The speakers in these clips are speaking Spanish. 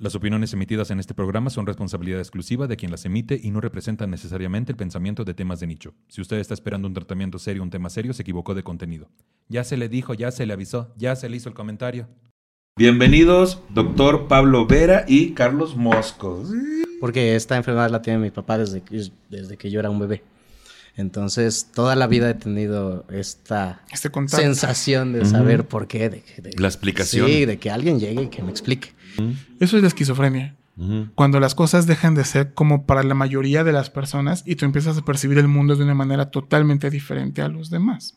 Las opiniones emitidas en este programa son responsabilidad exclusiva de quien las emite y no representan necesariamente el pensamiento de temas de nicho. Si usted está esperando un tratamiento serio un tema serio, se equivocó de contenido. Ya se le dijo, ya se le avisó, ya se le hizo el comentario. Bienvenidos, doctor Pablo Vera y Carlos Mosco. Porque esta enfermedad la tiene mi papá desde desde que yo era un bebé. Entonces, toda la vida he tenido esta Este sensación de saber por qué. De, La explicación. Sí, de que alguien llegue y que me explique. Eso es la esquizofrenia. Cuando las cosas dejan de ser como para la mayoría de las personas y tú empiezas a percibir el mundo de una manera totalmente diferente a los demás.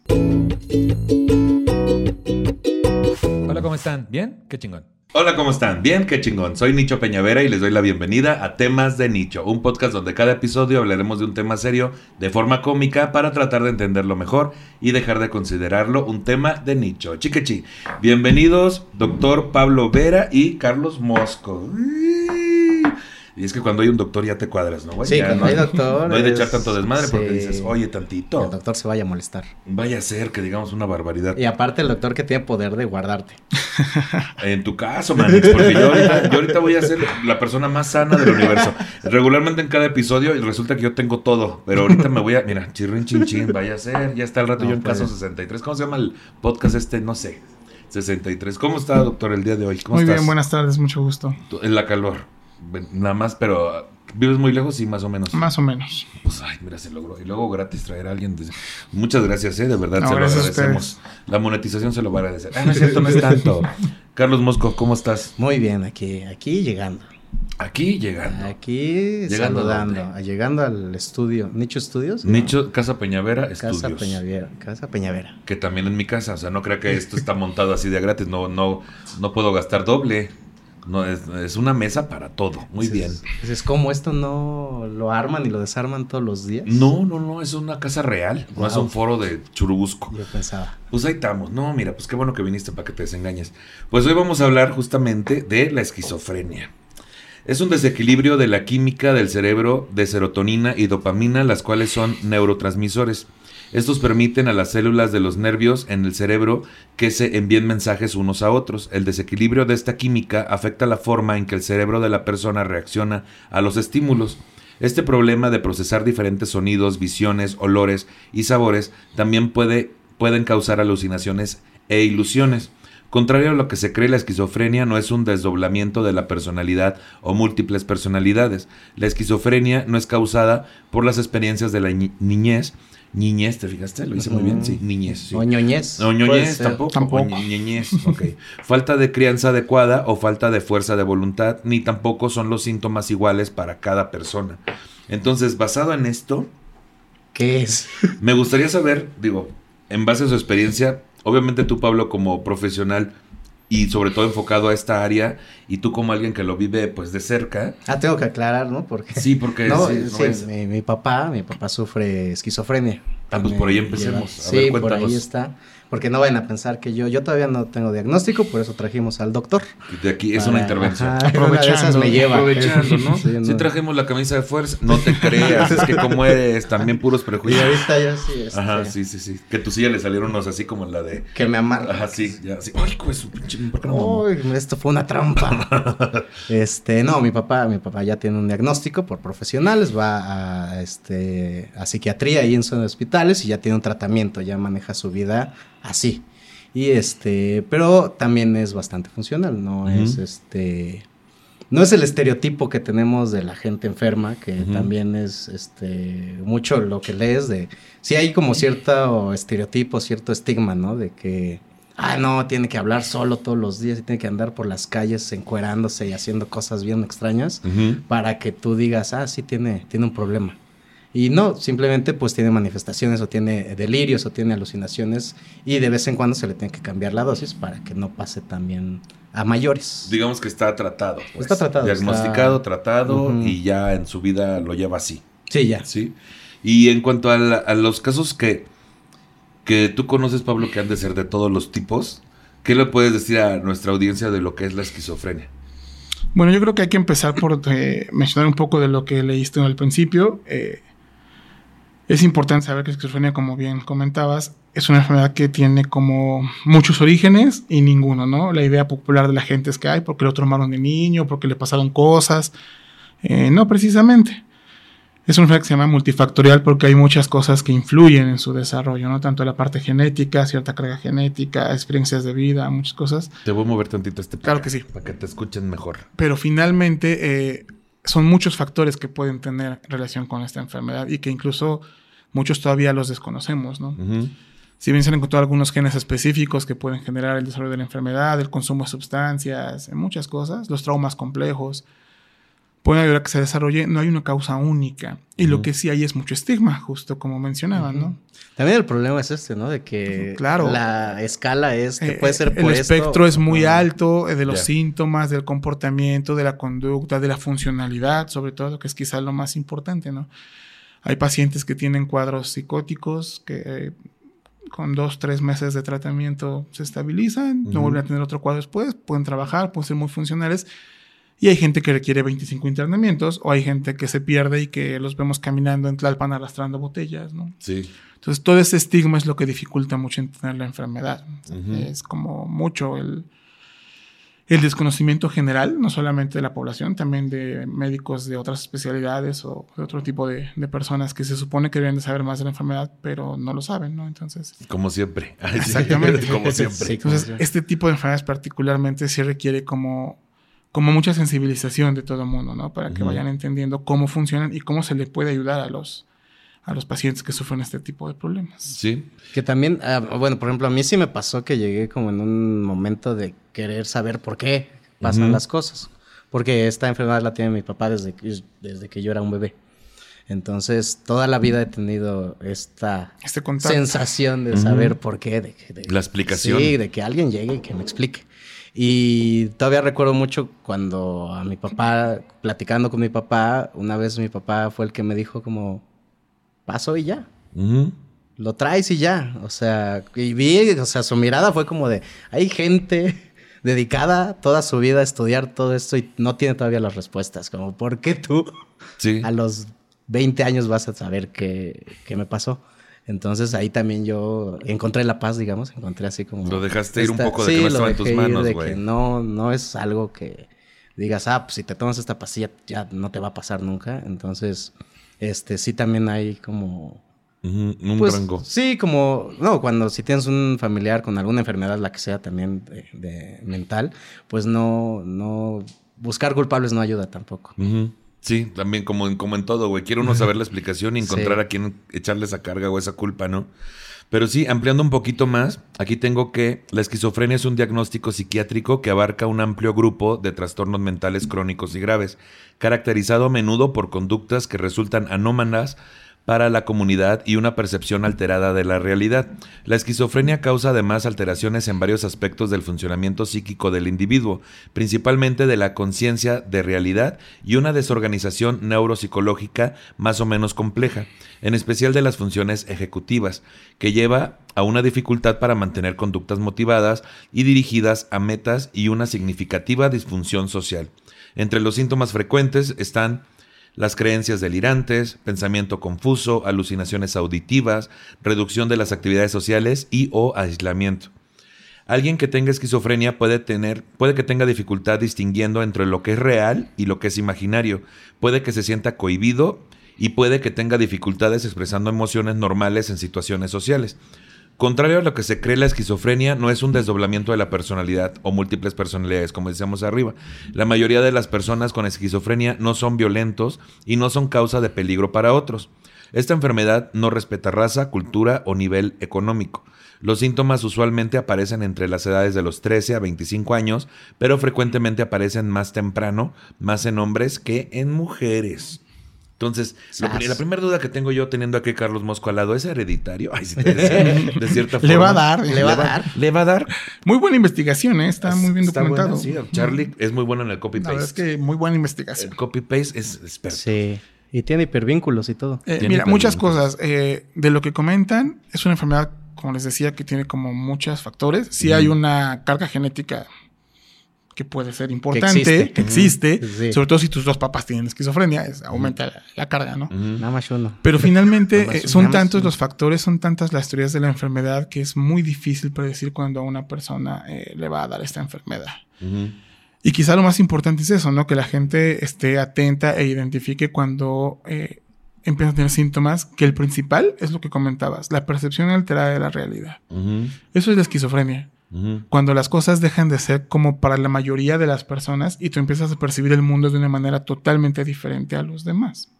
Hola, ¿cómo están? ¿Bien? Qué chingón. Hola, ¿cómo están? Bien, qué chingón. Soy Nicho Peñavera y les doy la bienvenida a Temas de Nicho, un podcast donde cada episodio hablaremos de un tema serio de forma cómica para tratar de entenderlo mejor y dejar de considerarlo un tema de nicho. Chiquechi, bienvenidos, doctor Pablo Vera y Carlos Mosco. Y es que cuando hay un doctor ya te cuadras, ¿no, güey? Sí, Ya cuando no hay doctor No hay de echar tanto desmadre porque dices, oye, El tantito. doctor se vaya a molestar. Vaya a ser que digamos una barbaridad. Y aparte el doctor que tiene poder de guardarte. En tu caso, Manix, porque yo ahorita, yo ahorita voy a ser la persona más sana del universo. Regularmente en cada episodio y resulta que yo tengo todo, pero ahorita me voy a, mira, chirrin chin chin, vaya a ser, ya está el rato No yo en puede. caso 63. ¿Cómo se llama el podcast este? No sé. 63. ¿Cómo está, doctor, el día de hoy? ¿Cómo Muy estás? bien, buenas tardes, mucho gusto. En la calor. Nada más, pero ¿vives muy lejos? Sí, más o menos. Más o menos. Pues, ay, mira, se logró. Y luego gratis traer a alguien. desde- Muchas gracias, ¿eh? De verdad, No, se lo agradecemos. La monetización se lo va a agradecer. Ah, no es cierto, no es tanto. Carlos Mosco, ¿cómo estás? Muy bien, aquí, aquí llegando. Aquí llegando. Aquí ¿Llegando saludando. Llegando al estudio. ¿Nicho Estudios? Nicho, Casa Peñavera, Casa Estudios. Peñavera. Casa Peñavera. Que también en mi casa. O sea, no crea que esto está montado así de gratis. No, no, no puedo gastar doble. No, es, es una mesa para todo. Muy bien. dices, ¿cómo esto no lo arman y lo desarman todos los días? No, no, no, es una casa real. No es un foro de Churubusco. Yo pensaba. Pues ahí estamos. No, mira, pues qué bueno que viniste para que te desengañes. Pues hoy vamos a hablar justamente de la esquizofrenia. Es un desequilibrio de la química del cerebro de serotonina y dopamina, las cuales son neurotransmisores. Estos permiten a las células de los nervios en el cerebro que se envíen mensajes unos a otros. El desequilibrio de esta química afecta la forma en que el cerebro de la persona reacciona a los estímulos. Este problema de procesar diferentes sonidos, visiones, olores y sabores también puede, pueden causar alucinaciones e ilusiones. Contrario a lo que se cree, la esquizofrenia no es un desdoblamiento de la personalidad o múltiples personalidades. La esquizofrenia no es causada por las experiencias de la niñez. Niñez, ¿te fijaste? Lo hice muy bien, sí, niñez. sí. O ñoñez. No, Puede ñoñez tampoco. Tampoco. o ok. Falta de crianza adecuada o falta de fuerza de voluntad, ni tampoco son los síntomas iguales para cada persona. Entonces, basado en esto, ¿Qué es? me gustaría saber, digo, en base a su experiencia, obviamente tú, Pablo, como profesional y sobre todo enfocado a esta área, y tú como alguien que lo vive pues de cerca. Ah, tengo que aclarar, ¿no? Porque. Sí, porque No, sí, sí, no es- mi, mi papá, mi papá sufre esquizofrenia. Ah, pues por ahí empecemos. A ver, sí, por cuéntanos. ahí está. Porque no vayan a pensar que yo, yo todavía no tengo diagnóstico, por eso trajimos al doctor. de aquí es Para- una intervención. Ajá, una de esas me lleva. Aprovechando, ¿no? Sí, Sí, no. trajimos la camisa de fuerza. No te creas, es que como eres, también puros Y prejuicios. ahorita ya sí, este, Ajá, sí, sí, sí. Que tu silla le salieron unos así como la de. que me amarra. Ajá, sí, ya, sí. Ay, pues, pinche. ¿por qué no esto fue una trampa. este, no, mi papá, mi papá ya tiene un diagnóstico por profesionales, va a este a psiquiatría ahí en zona de hospitales y ya tiene un tratamiento, ya maneja su vida así. Y este, pero también es bastante funcional, no es este no es el estereotipo que tenemos de la gente enferma, que también es este mucho lo que lees de sí hay como cierto estereotipo, cierto estigma, ¿no? De que ah, no, tiene que hablar solo todos los días y tiene que andar por las calles encuerándose y haciendo cosas bien extrañas para que tú digas, ah, sí tiene tiene un problema. Y no, simplemente pues tiene manifestaciones o tiene delirios o tiene alucinaciones y de vez en cuando se le tiene que cambiar la dosis para que no pase también a mayores. Digamos que está tratado. pues. Está tratado, Diagnosticado, está- tratado y ya en su vida lo lleva así. Sí, ya. ¿Sí? Y en cuanto a, la- a los casos que, que tú conoces, Pablo, que han de ser de todos los tipos, ¿qué le puedes decir a nuestra audiencia de lo que es la esquizofrenia? Bueno, yo creo que hay que empezar por eh, mencionar un poco de lo que leíste al principio. Eh, Es importante saber que esquizofrenia, como bien comentabas, es una enfermedad que tiene como muchos orígenes y ninguno, ¿no? La idea popular de la gente es que hay porque lo tomaron de niño, porque le pasaron cosas. Eh, no, precisamente. Es una enfermedad que se llama multifactorial porque hay muchas cosas que influyen en su desarrollo, ¿no? Tanto la parte genética, cierta carga genética, experiencias de vida, muchas cosas. Te voy a mover tantito este Claro que sí. Para que te escuchen mejor. Pero finalmente eh, son muchos factores que pueden tener relación con esta enfermedad y que incluso muchos todavía los desconocemos, ¿no? Si bien se han encontrado algunos genes específicos que pueden generar el desarrollo de la enfermedad, el consumo de sustancias, muchas cosas, los traumas complejos, pueden ayudar a que se desarrolle, no hay una causa única. Y lo que sí hay es mucho estigma, justo como mencionaban, ¿no? También el problema es este, ¿no? De que claro. la escala es que Eh, puede ser El por espectro es muy alto eh, de los síntomas, del comportamiento, de la conducta, de la funcionalidad, sobre todo, que es quizá lo más importante, ¿no? Hay pacientes que tienen cuadros psicóticos que eh, con dos, tres meses de tratamiento se estabilizan, no Ujú. vuelven a tener otro cuadro después, pueden trabajar, pueden ser muy funcionales. Y hay gente que requiere 25 internamientos, o hay gente que se pierde y que los vemos caminando en Tlalpan arrastrando botellas, ¿no? Sí. Entonces, todo ese estigma es lo que dificulta mucho entender la enfermedad. Ujú. Es como mucho el, el desconocimiento general, no solamente de la población, también de médicos de otras especialidades o de otro tipo de, de personas que se supone que deben de saber más de la enfermedad, pero no lo saben, ¿no? Entonces, Como siempre. Exactamente. Como siempre. Sí. entonces este tipo de enfermedades particularmente sí requiere como, como mucha sensibilización de todo el mundo, ¿no? Para que vayan entendiendo cómo funcionan y cómo se le puede ayudar a los, a los pacientes que sufren este tipo de problemas. Sí. Que también, ah, bueno, por ejemplo, a mí sí me pasó que llegué como en un momento de querer saber por qué pasan Ujú. las cosas. Porque esta enfermedad la tiene mi papá desde que, desde que yo era un bebé. Entonces, toda la vida he tenido esta Este contacto. sensación de saber por qué. De, de- La explicación. Sí, de que alguien llegue y que me explique. Y todavía recuerdo mucho cuando a mi papá, platicando con mi papá, una vez mi papá fue el que me dijo como, paso y ya lo traes y ya. O sea, y vi, o sea, su mirada fue como de, hay gente dedicada toda su vida a estudiar todo esto y no tiene todavía las respuestas. Como, ¿por qué tú Sí. a los 20 años vas a saber qué, qué me pasó? Entonces ahí también yo encontré la paz, digamos, encontré así como... Lo dejaste ir un poco de que no lo estaba en tus manos, güey. que no, no es algo que digas, ah, pues si te tomas esta pastilla ya no te va a pasar nunca. Entonces, este, sí también hay como Un pues, rango. Sí, como, no, cuando si tienes un familiar con alguna enfermedad, la que sea también de, de mental, pues no, no, buscar culpables no ayuda tampoco. Sí, también como en, como en todo, güey. Quiere uno saber la explicación y encontrar Sí. a quién echarle esa carga o esa culpa, ¿no? Pero sí, ampliando un poquito más, aquí tengo que la esquizofrenia es un diagnóstico psiquiátrico que abarca un amplio grupo de trastornos mentales crónicos y graves, caracterizado a menudo por conductas que resultan anómalas para la comunidad y una percepción alterada de la realidad. La esquizofrenia causa además alteraciones en varios aspectos del funcionamiento psíquico del individuo, principalmente de la conciencia de realidad y una desorganización neuropsicológica más o menos compleja, en especial de las funciones ejecutivas, que lleva a una dificultad para mantener conductas motivadas y dirigidas a metas y una significativa disfunción social. Entre los síntomas frecuentes están las creencias delirantes, pensamiento confuso, alucinaciones auditivas, reducción de las actividades sociales y o aislamiento. Alguien que tenga esquizofrenia puede tener, puede que tenga dificultad distinguiendo entre lo que es real y lo que es imaginario. Puede que se sienta cohibido y puede que tenga dificultades expresando emociones normales en situaciones sociales. Contrario a lo que se cree, la esquizofrenia no es un desdoblamiento de la personalidad o múltiples personalidades, como decíamos arriba. La mayoría de las personas con esquizofrenia no son violentos y no son causa de peligro para otros. Esta enfermedad no respeta raza, cultura o nivel económico. Los síntomas usualmente aparecen entre las edades de los 13 a 25 años, pero frecuentemente aparecen más temprano, más en hombres que en mujeres. Entonces, lo la primera duda que tengo yo teniendo aquí a Carlos Mosco al lado, ¿es hereditario? Ay, de, de cierta forma. Le va a dar. Le va a dar. Le va a dar. Muy buena investigación, ¿eh? está muy bien Está documentado. buena, sí. Charlie es muy bueno en el La verdad es copy-paste. que muy buena investigación. El copy-paste es experto. Sí. Y tiene hipervínculos y todo. Eh, mira, muchas cosas. Eh, de lo que comentan, es una enfermedad, como les decía, que tiene como muchos factores. Sí hay una carga genética que puede ser importante, existe. que existe, sobre todo si tus dos papás tienen esquizofrenia, es- aumenta la, la carga, ¿no? Nada más uno. Pero finalmente eh, son tantos uno. los factores, son tantas las teorías de la enfermedad que es muy difícil predecir cuando a una persona eh, le va a dar esta enfermedad. Y quizá lo más importante es eso, ¿no? Que la gente esté atenta e identifique cuando eh, empieza a tener síntomas, que el principal es lo que comentabas, la percepción alterada de la realidad. Eso es la esquizofrenia. Cuando las cosas dejan de ser como para la mayoría de las personas y tú empiezas a percibir el mundo de una manera totalmente diferente a los demás.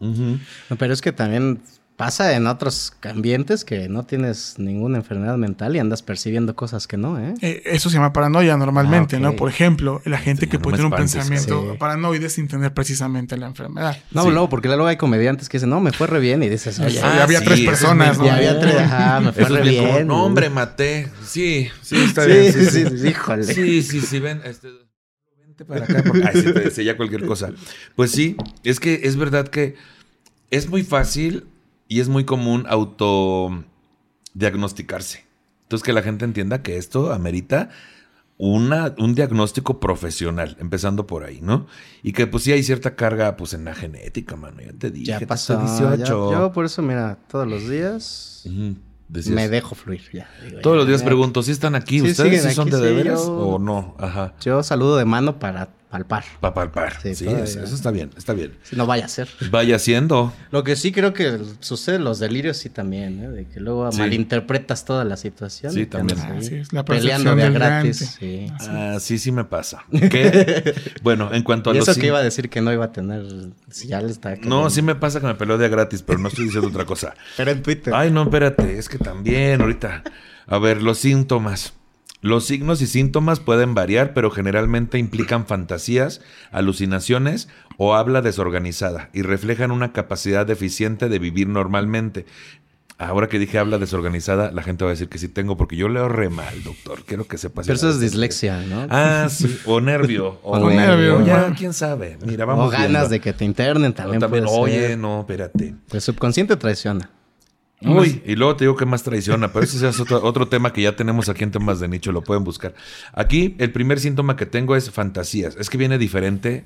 Pero es que también pasa en otros ambientes que no tienes ninguna enfermedad mental y andas percibiendo cosas que no, ¿eh? Eh, eso se llama paranoia normalmente, Ah. ¿no? Por ejemplo, la gente Sí, que no puede tener un pensamiento sí. paranoide sin tener precisamente la enfermedad. No, Sí. luego, porque luego hay comediantes que dicen, no, me fue re bien y dices, oye, Ah, ya había tres personas, ¿no? ya había tres, ajá, me fue Eso es re bien como, no, hombre, maté. Sí, sí, está sí, bien. sí, sí, sí, híjole. Sí, sí, sí, ven, este, vente para acá. Porque, ay, sí, te decía cualquier cosa. Pues sí, es que es verdad que es muy fácil y es muy común auto diagnosticarse. Entonces que la gente entienda que esto amerita una, un diagnóstico profesional, empezando por ahí, ¿no? Y que pues sí hay cierta carga pues en la genética, mano, ya te dije. Ya pasó. estoy ya- 18. yo por eso, mira, todos los días decías. me dejo fluir. Ya, digo, Todos ya, los días pregunto, ¿sí están aquí? Sí, ¿Ustedes sí son aquí, de de sí, veras yo- o no? Ajá. Yo saludo de mano para palpar. Para palpar. Sí, Sí, eso, está bien, está bien. Si no vaya a ser. Vaya siendo. Lo que sí creo que sucede los delirios sí también, ¿eh? De que luego Sí. malinterpretas toda la situación. Sí, también. ahí Así es, la Peleando de gratis. Sí. Así Ah, sí, sí me pasa. ¿Qué? bueno, en cuanto a Y los... eso que sí- iba a decir que no iba a tener. Si ya le está. No, sí me pasa que me peleo de a gratis, pero no estoy diciendo otra cosa. Pero en Twitter. Ay, no, espérate, es que también ahorita. A ver, los síntomas. Los signos y síntomas pueden variar, pero generalmente implican fantasías, alucinaciones o habla desorganizada y reflejan una capacidad deficiente de vivir normalmente. Ahora que dije habla desorganizada, la gente va a decir que sí tengo, porque yo leo re mal, doctor. Quiero que sepas. Pero eso es dislexia, ¿no? Ah, sí. O nervio. O, O nervio. o ya, quién sabe. Mira, vamos o ganas viendo. de que te internen también. También, puede oye, ser. no, espérate. El subconsciente traiciona. Uy, y luego te digo que más traiciona, pero ese es otro, otro tema que ya tenemos aquí en temas de nicho, lo pueden buscar. Aquí el primer síntoma que tengo es fantasías. Es que viene diferente.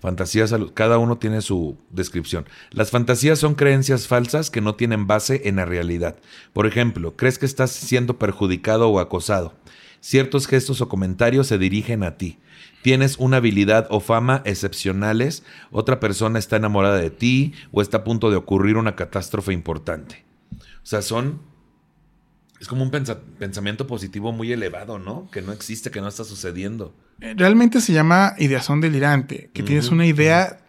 Fantasías, cada uno tiene su descripción. Las fantasías son creencias falsas que no tienen base en la realidad. Por ejemplo, crees que estás siendo perjudicado o acosado. Ciertos gestos o comentarios se dirigen a ti. Tienes una habilidad o fama excepcionales, otra persona está enamorada de ti o está a punto de ocurrir una catástrofe importante. O sea, son... Es como un pensa- pensamiento positivo muy elevado, ¿no? Que no existe, que no está sucediendo. Eh, Realmente se llama ideación delirante, que tienes una idea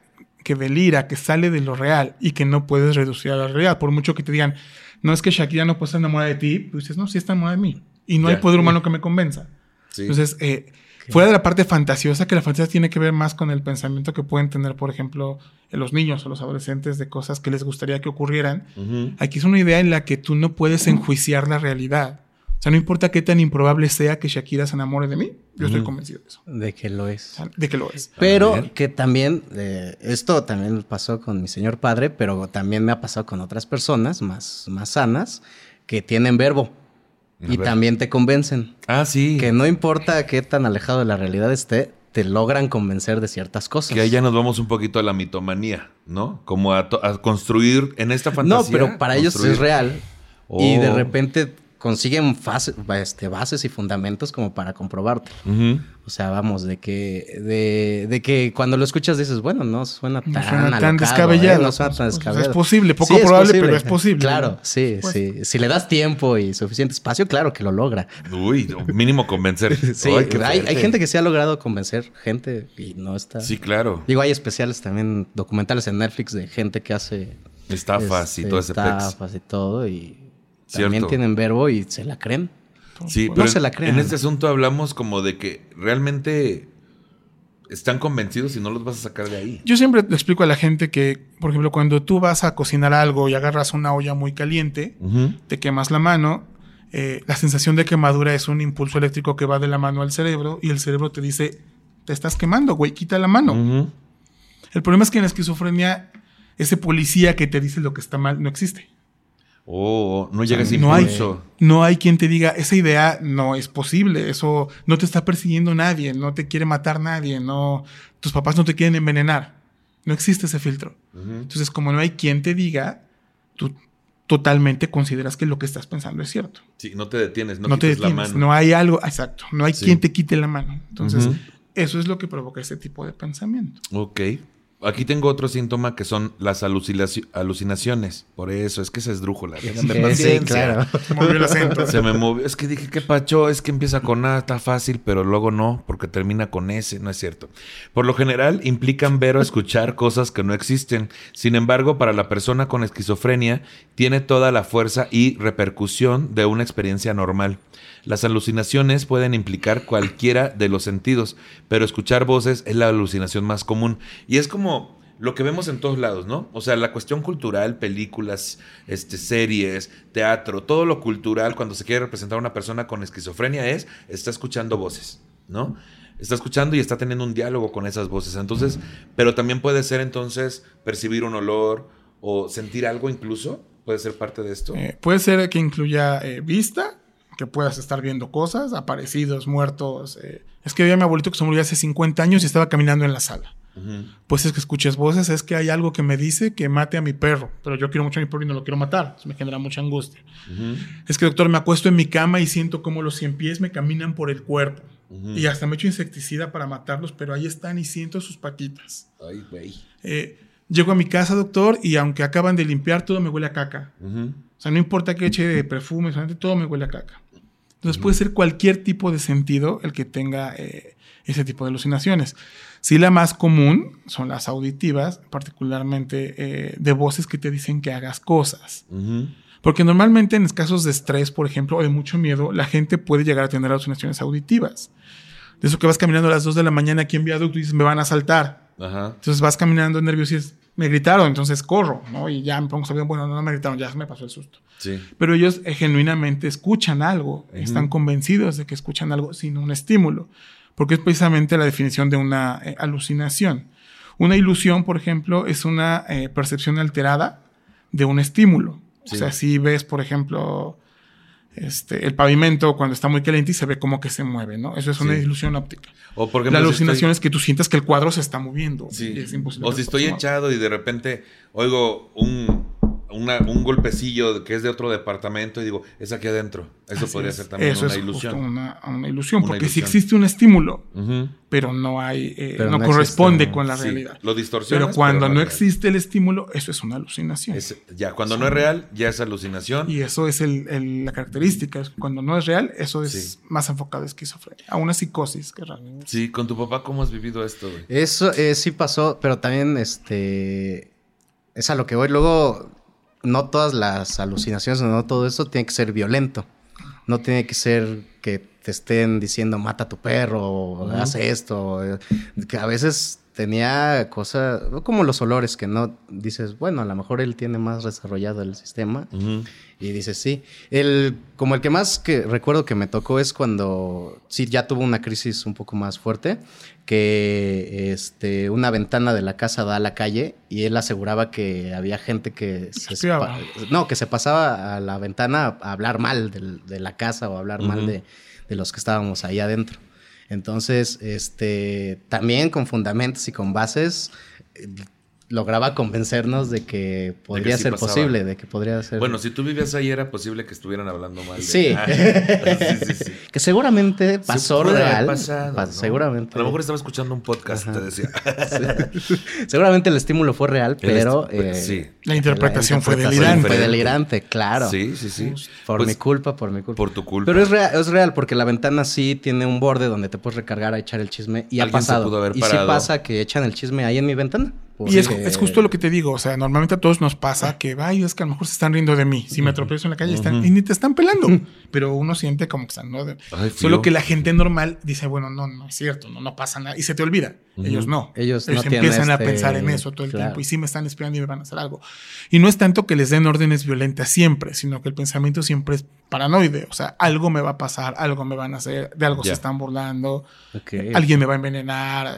que delira, que sale de lo real y que no puedes reducir a la realidad. Por mucho que te digan, no es que Shakira no puede estar enamorada de ti, pues dices, no, sí está enamorada de mí. Y no hay poder humano que me convenza. Sí. Entonces, eh, fuera de la parte fantasiosa, que la fantasía tiene que ver más con el pensamiento que pueden tener, por ejemplo, los niños o los adolescentes de cosas que les gustaría que ocurrieran. Aquí es una idea en la que tú no puedes enjuiciar la realidad. O sea, no importa qué tan improbable sea que Shakira se enamore de mí, yo estoy convencido de eso. De que lo O es. sea, de que lo es. Pero que también, eh, esto también pasó con mi señor padre, pero también me ha pasado con otras personas más, más sanas que tienen verbo A y ver. también te convencen. Ah, sí. Que no importa qué tan alejado de la realidad esté, te logran convencer de ciertas cosas. Que ahí ya nos vamos un poquito a la mitomanía, ¿no? Como a, construir en esta fantasía. no, pero para ellos es real. Y de Oh. repente consiguen fase- este, bases y fundamentos como para comprobarte. O sea, vamos, de que, de, de que cuando lo escuchas dices, bueno, no suena tan, No suena tan alocado, descabellado, ¿eh? No suena pues, tan pues, descabellado. es posible, poco es probable, pero es posible, Claro, ¿no? sí, Pues- sí. Si le das tiempo y suficiente espacio, claro que lo logra. Uy, mínimo convencer. Sí, Ay, hay, hay gente que sí ha logrado convencer gente y no está... Sí, claro. Digo, hay especiales también, documentales en Netflix de gente que hace... Estafas y este, todo ese pex. Estafas y todo y... También tienen verbo y se la creen. Sí, No pero se la en- crean. en este asunto hablamos como de que realmente están convencidos y no los vas a sacar de ahí. Yo siempre le explico a la gente que, por ejemplo, cuando tú vas a cocinar algo y agarras una olla muy caliente, te quemas la mano, eh, la sensación de quemadura es un impulso eléctrico que va de la mano al cerebro y el cerebro te dice, te estás quemando, güey, quita la mano. El problema es que en la esquizofrenia, ese policía que te dice lo que está mal no existe. Oh, no llega ese no hay, no hay quien te diga, esa idea no es posible, eso no te está persiguiendo nadie, no te quiere matar nadie, no, tus papás no te quieren envenenar. No existe ese filtro. Entonces, como no hay quien te diga, tú totalmente consideras que lo que estás pensando es cierto. Sí, no te detienes, no, No, te quitas la detienes, mano. no hay algo, exacto, no hay Sí. quien te quite la mano. Entonces, eso es lo que provoca ese tipo de pensamiento. Ok. Aquí tengo otro síntoma que son las alucinaci- alucinaciones. Por eso, es que se esdrújula. Sí, sí, claro. Se movió el acento. Se me movió. Es que dije, ¿qué pacho? Es que empieza con A, está fácil, pero luego no, porque termina con S. No es cierto. Por lo general, implican ver o escuchar cosas que no existen. Sin embargo, para la persona con esquizofrenia, tiene toda la fuerza y repercusión de una experiencia normal. Las alucinaciones pueden implicar cualquiera de los sentidos, pero escuchar voces es la alucinación más común. Y es como lo que vemos en todos lados, ¿no? O sea, la cuestión cultural, películas, este, series, teatro, todo lo cultural, cuando se quiere representar a una persona con esquizofrenia es, está escuchando voces, ¿no? Está escuchando y está teniendo un diálogo con esas voces. Entonces, pero también puede ser entonces percibir un olor o sentir algo incluso. Puede ser parte de esto. Eh, puede ser que incluya eh, vista, que puedas estar viendo cosas, aparecidos, muertos. eh. Es que había mi abuelito que se murió hace 50 años y estaba caminando en la sala. Pues es que escuches voces, es que hay algo que me dice que mate a mi perro, pero yo quiero mucho a mi perro y no lo quiero matar. Eso me genera mucha angustia. Es que, doctor, me acuesto en mi cama y siento como los cien pies me caminan por el cuerpo. Y hasta me echo insecticida para matarlos, pero ahí están y siento sus patitas. Ay, güey. Eh, llego a mi casa, doctor, y aunque acaban de limpiar, todo me huele a caca. O sea, no importa que eche de perfume, todo me huele a caca. Entonces puede ser cualquier tipo de sentido el que tenga eh, ese tipo de alucinaciones. Sí, la más común son las auditivas, particularmente eh, de voces que te dicen que hagas cosas. Porque normalmente en casos de estrés, por ejemplo, o de mucho miedo, la gente puede llegar a tener alucinaciones auditivas. De eso que vas caminando a las 2 de la mañana aquí en viaducto y dices, me van a asaltar. Ajá. Entonces vas caminando nervioso y dices, me gritaron, entonces corro, ¿no? Y ya me pongo saber, bueno, no me gritaron, ya me pasó el susto. Sí. Pero ellos eh, genuinamente escuchan algo, están convencidos de que escuchan algo sin un estímulo, porque es precisamente la definición de una eh, alucinación. Una ilusión, por ejemplo, es una eh, percepción alterada de un estímulo. Sí. O sea, si ves, por ejemplo, este, el pavimento cuando está muy caliente y se ve como que se mueve, ¿no? Eso es una Sí. ilusión óptica. O por La ejemplo, si alucinación estoy- es que tú sientas que el cuadro se está moviendo. Sí. y es imposible O si estoy echado y de repente oigo un, una- un golpecillo que es de otro departamento y digo, es aquí adentro. Eso Así podría es. ser también Eso una es ilusión. justo una, una ilusión, Una porque si existe un estímulo, pero no hay, eh, Pero no, no corresponde existe, con la Sí, realidad. Lo distorsionas. Pero cuando no existe el estímulo, eso es una alucinación. Es- ya, cuando no es real, ya es alucinación. y eso es el- el- la característica. Cuando no es real, eso es Sí. más enfocado a esquizofrenia, a una psicosis que realmente. Sí, con tu papá, ¿cómo has vivido esto, güey? Eso eh, sí pasó, pero también este es a lo que voy. Luego, no todas las alucinaciones, no todo eso tiene que ser violento. No tiene que ser que te estén diciendo mata a tu perro o haz esto. eh, Que a veces tenía cosas, como los olores, que no dices, bueno, a lo mejor él tiene más desarrollado el sistema. Y dices, sí. El, como el que más que recuerdo que me tocó es cuando sí ya tuvo una crisis un poco más fuerte, que este, una ventana de la casa da a la calle y él aseguraba que había gente que se, no, que se pasaba a la ventana a hablar mal de la casa o a hablar mal de, de los que estábamos ahí adentro. Entonces, este, también con fundamentos y con bases, lograba convencernos de que podría sí ser pasaba. posible, de que podría ser... Bueno, si tú vivías ahí era posible que estuvieran hablando mal. de- Sí. Ah, sí, sí, sí. Que seguramente pasó Se real. pasado, pa- ¿no? Seguramente. A lo mejor estaba escuchando un podcast, te decía. Seguramente el estímulo fue real, pero. esti- eh, sí. La interpretación fue interpretación delirante. Fue delirante, claro. Sí, sí, sí. Por Pues, mi culpa, por mi culpa. Por tu culpa. Pero es real, es real, porque la ventana sí tiene un borde donde te puedes recargar a echar el chisme. Y ha Alguien se pasado. pudo haber y sí pasa que echan el chisme ahí en mi ventana. Y es, es justo lo que te digo, o sea, normalmente a todos nos pasa que, ay, es que a lo mejor se están riendo de mí. Si me atropiezo en la calle, están, y ni te están pelando. Pero uno siente como que están, ¿no? De- Ay, Solo que la gente normal dice, bueno, no, no es cierto, no, no pasa nada. Y se te olvida. Ellos no. Ellos no tienen empiezan a este- pensar en eso todo el claro. tiempo. Y sí me están espiando y me van a hacer algo. Y no es tanto que les den órdenes violentas siempre, sino que el pensamiento siempre es paranoide. O sea, algo me va a pasar, algo me van a hacer, de algo se están burlando, alguien me va a envenenar.